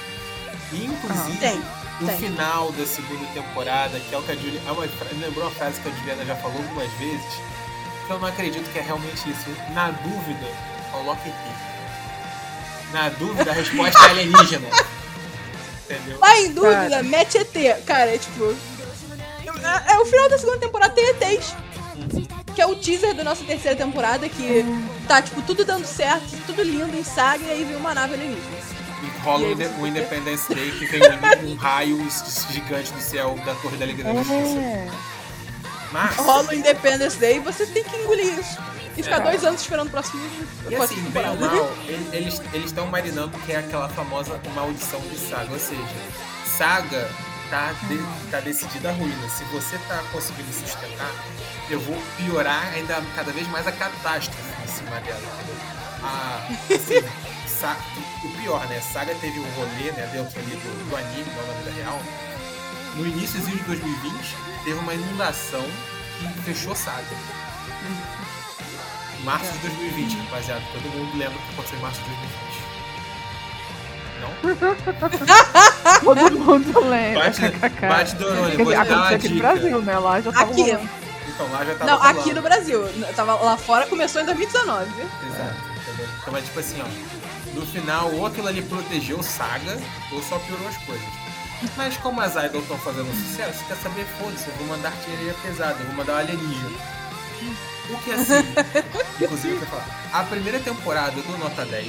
E inclusive, Tem, o tem. final da segunda temporada, que é o que a Juliana. É uma, lembrou uma frase que a Juliana já falou algumas vezes, que eu não acredito que é realmente isso. Na dúvida, coloque aqui. Na dúvida, a resposta é alienígena. Entendeu? Tá em dúvida, Cara. mete ET. Cara, é tipo. É, é o final da segunda temporada tem ETs. Que é o teaser da nossa terceira temporada, que tá, tipo, tudo dando certo, tudo lindo em saga, e aí vem uma nave alienígena. Rola o, Independence Day que vem um, um raio gigante do céu da Torre da Liga da Justiça. É. Mas, Rola o Independence Day e você tem que engolir isso. E ficar É. dois anos esperando o próximo e assim, bem ou mal, eles eles estão marinando que é aquela famosa maldição de Saga. Ou seja, Saga tá, de- tá decidida a ruína. Se você tá conseguindo sustentar, eu vou piorar ainda cada vez mais a catástrofe em cima dela. A, assim, Sa- o pior, né? Saga teve um rolê né, dentro ali do, do anime, não na vida real. No início de 2020, teve uma inundação que fechou Saga. Março de 2020, rapaziada. Todo mundo lembra o que aconteceu em março de 2020. Não? Todo mundo lembra. Bate, vou dar uma aconteceu aqui no. Brasil, né? Lá já tava Aqui. rolando. Então lá já tava Não, rolando. aqui no Brasil. Tava lá fora, começou em 2019. viu? Exato, entendeu? Então é tipo assim, ó. No final, ou aquilo ali protegeu Saga, ou só piorou as coisas. Mas como as idols estão fazendo sucesso, quer saber? Foda-se, eu vou mandar artilharia pesada, eu vou mandar o alienígena. O que assim, inclusive eu quero falar, a primeira temporada eu dou nota 10.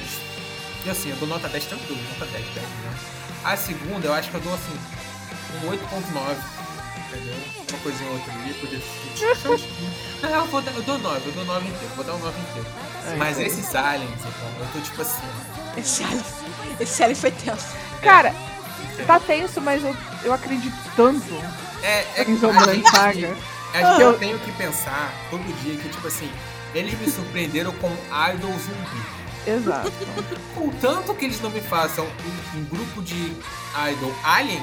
E assim, eu dou nota 10 tranquilo, nota 10, 10, né? A segunda eu acho que eu dou assim, um 8.9. Entendeu? Uma coisinha ou outra ali. Não, eu, vou dar, eu dou 9, eu dou 9 inteiro, vou dar um 9 inteiro. É, Mas aí. esses aliens, então, eu tô tipo assim. Esse alien, esse alien foi tenso. Cara, tá tenso, mas eu, eu acredito tanto É, é Em Zombieland Saga. A gente, eu tenho que pensar todo dia que, tipo assim, eles me surpreenderam com Idol Zumbi. Exato. Contanto que eles não me façam um, um grupo de Idol Alien.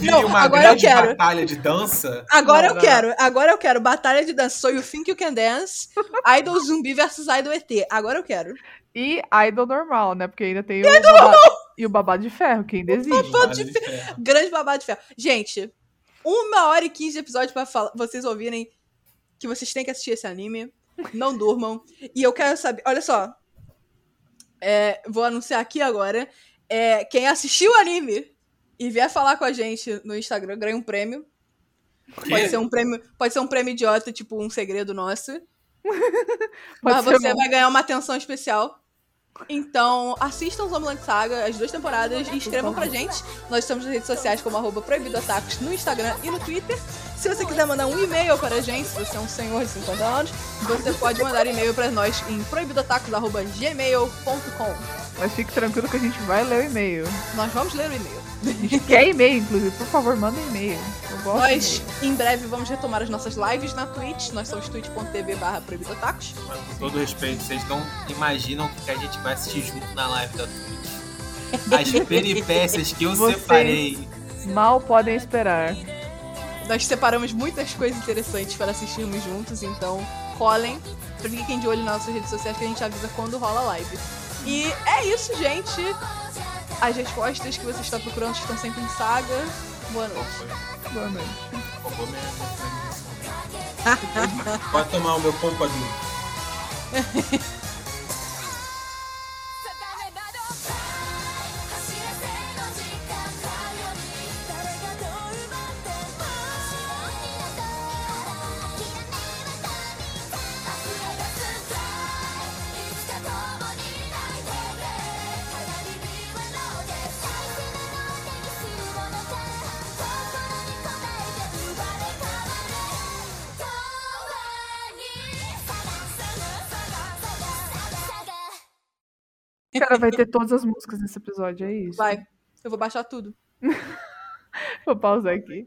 vire Não, uma agora eu grande quero. batalha de dança. Agora Não, eu não. quero, agora eu quero. Batalha de dance. So You Think You Can Dance, Idol Zumbi versus Idol ET. Agora eu quero. E Idol normal, né? Porque ainda tem o babado, e o babado de ferro, que ainda existe. babado de ferro. Grande babado de ferro. Gente, uma hora e quinze de episódio pra falar, vocês ouvirem que vocês têm que assistir esse anime. Não durmam. E eu quero saber. Olha só. É, vou anunciar aqui agora. É, quem assistiu o anime e vier falar com a gente no Instagram ganha um prêmio. Pode ser um prêmio, pode ser um prêmio idiota, tipo um segredo nosso. Pode mas você um- vai ganhar uma atenção especial. Então, assistam Zombieland Saga, as duas temporadas, e escrevam pra gente. Nós estamos nas redes sociais como arroba proibidotacos no Instagram e no Twitter. Se você quiser mandar um e-mail para a gente, se você é um senhor de 50 anos, você pode mandar e-mail para nós em proibidotacos.gmail.com. Mas fique tranquilo que a gente vai ler o e-mail. Nós vamos ler o e-mail. A gente quer e-mail, inclusive. Por favor, manda um e-mail. Eu gosto Nós, em breve, vamos retomar as nossas lives na Twitch. Nós somos twitch.tv barra proibidotacos. Mas com todo respeito, vocês não imaginam o que a gente vai assistir junto na live da Twitch. As peripécias que eu Vocês- separei. Mal podem esperar. Nós separamos muitas coisas interessantes para assistirmos juntos, então colhem, fiquem de olho nas nossas redes sociais que a gente avisa quando rola a live. E é isso, gente. As respostas que você está procurando estão sempre em saga. Boa noite. Boa noite. Pode tomar o meu pompador. Cara, vai ter todas as músicas nesse episódio, é isso. Vai, eu vou baixar tudo. Vou pausar aqui.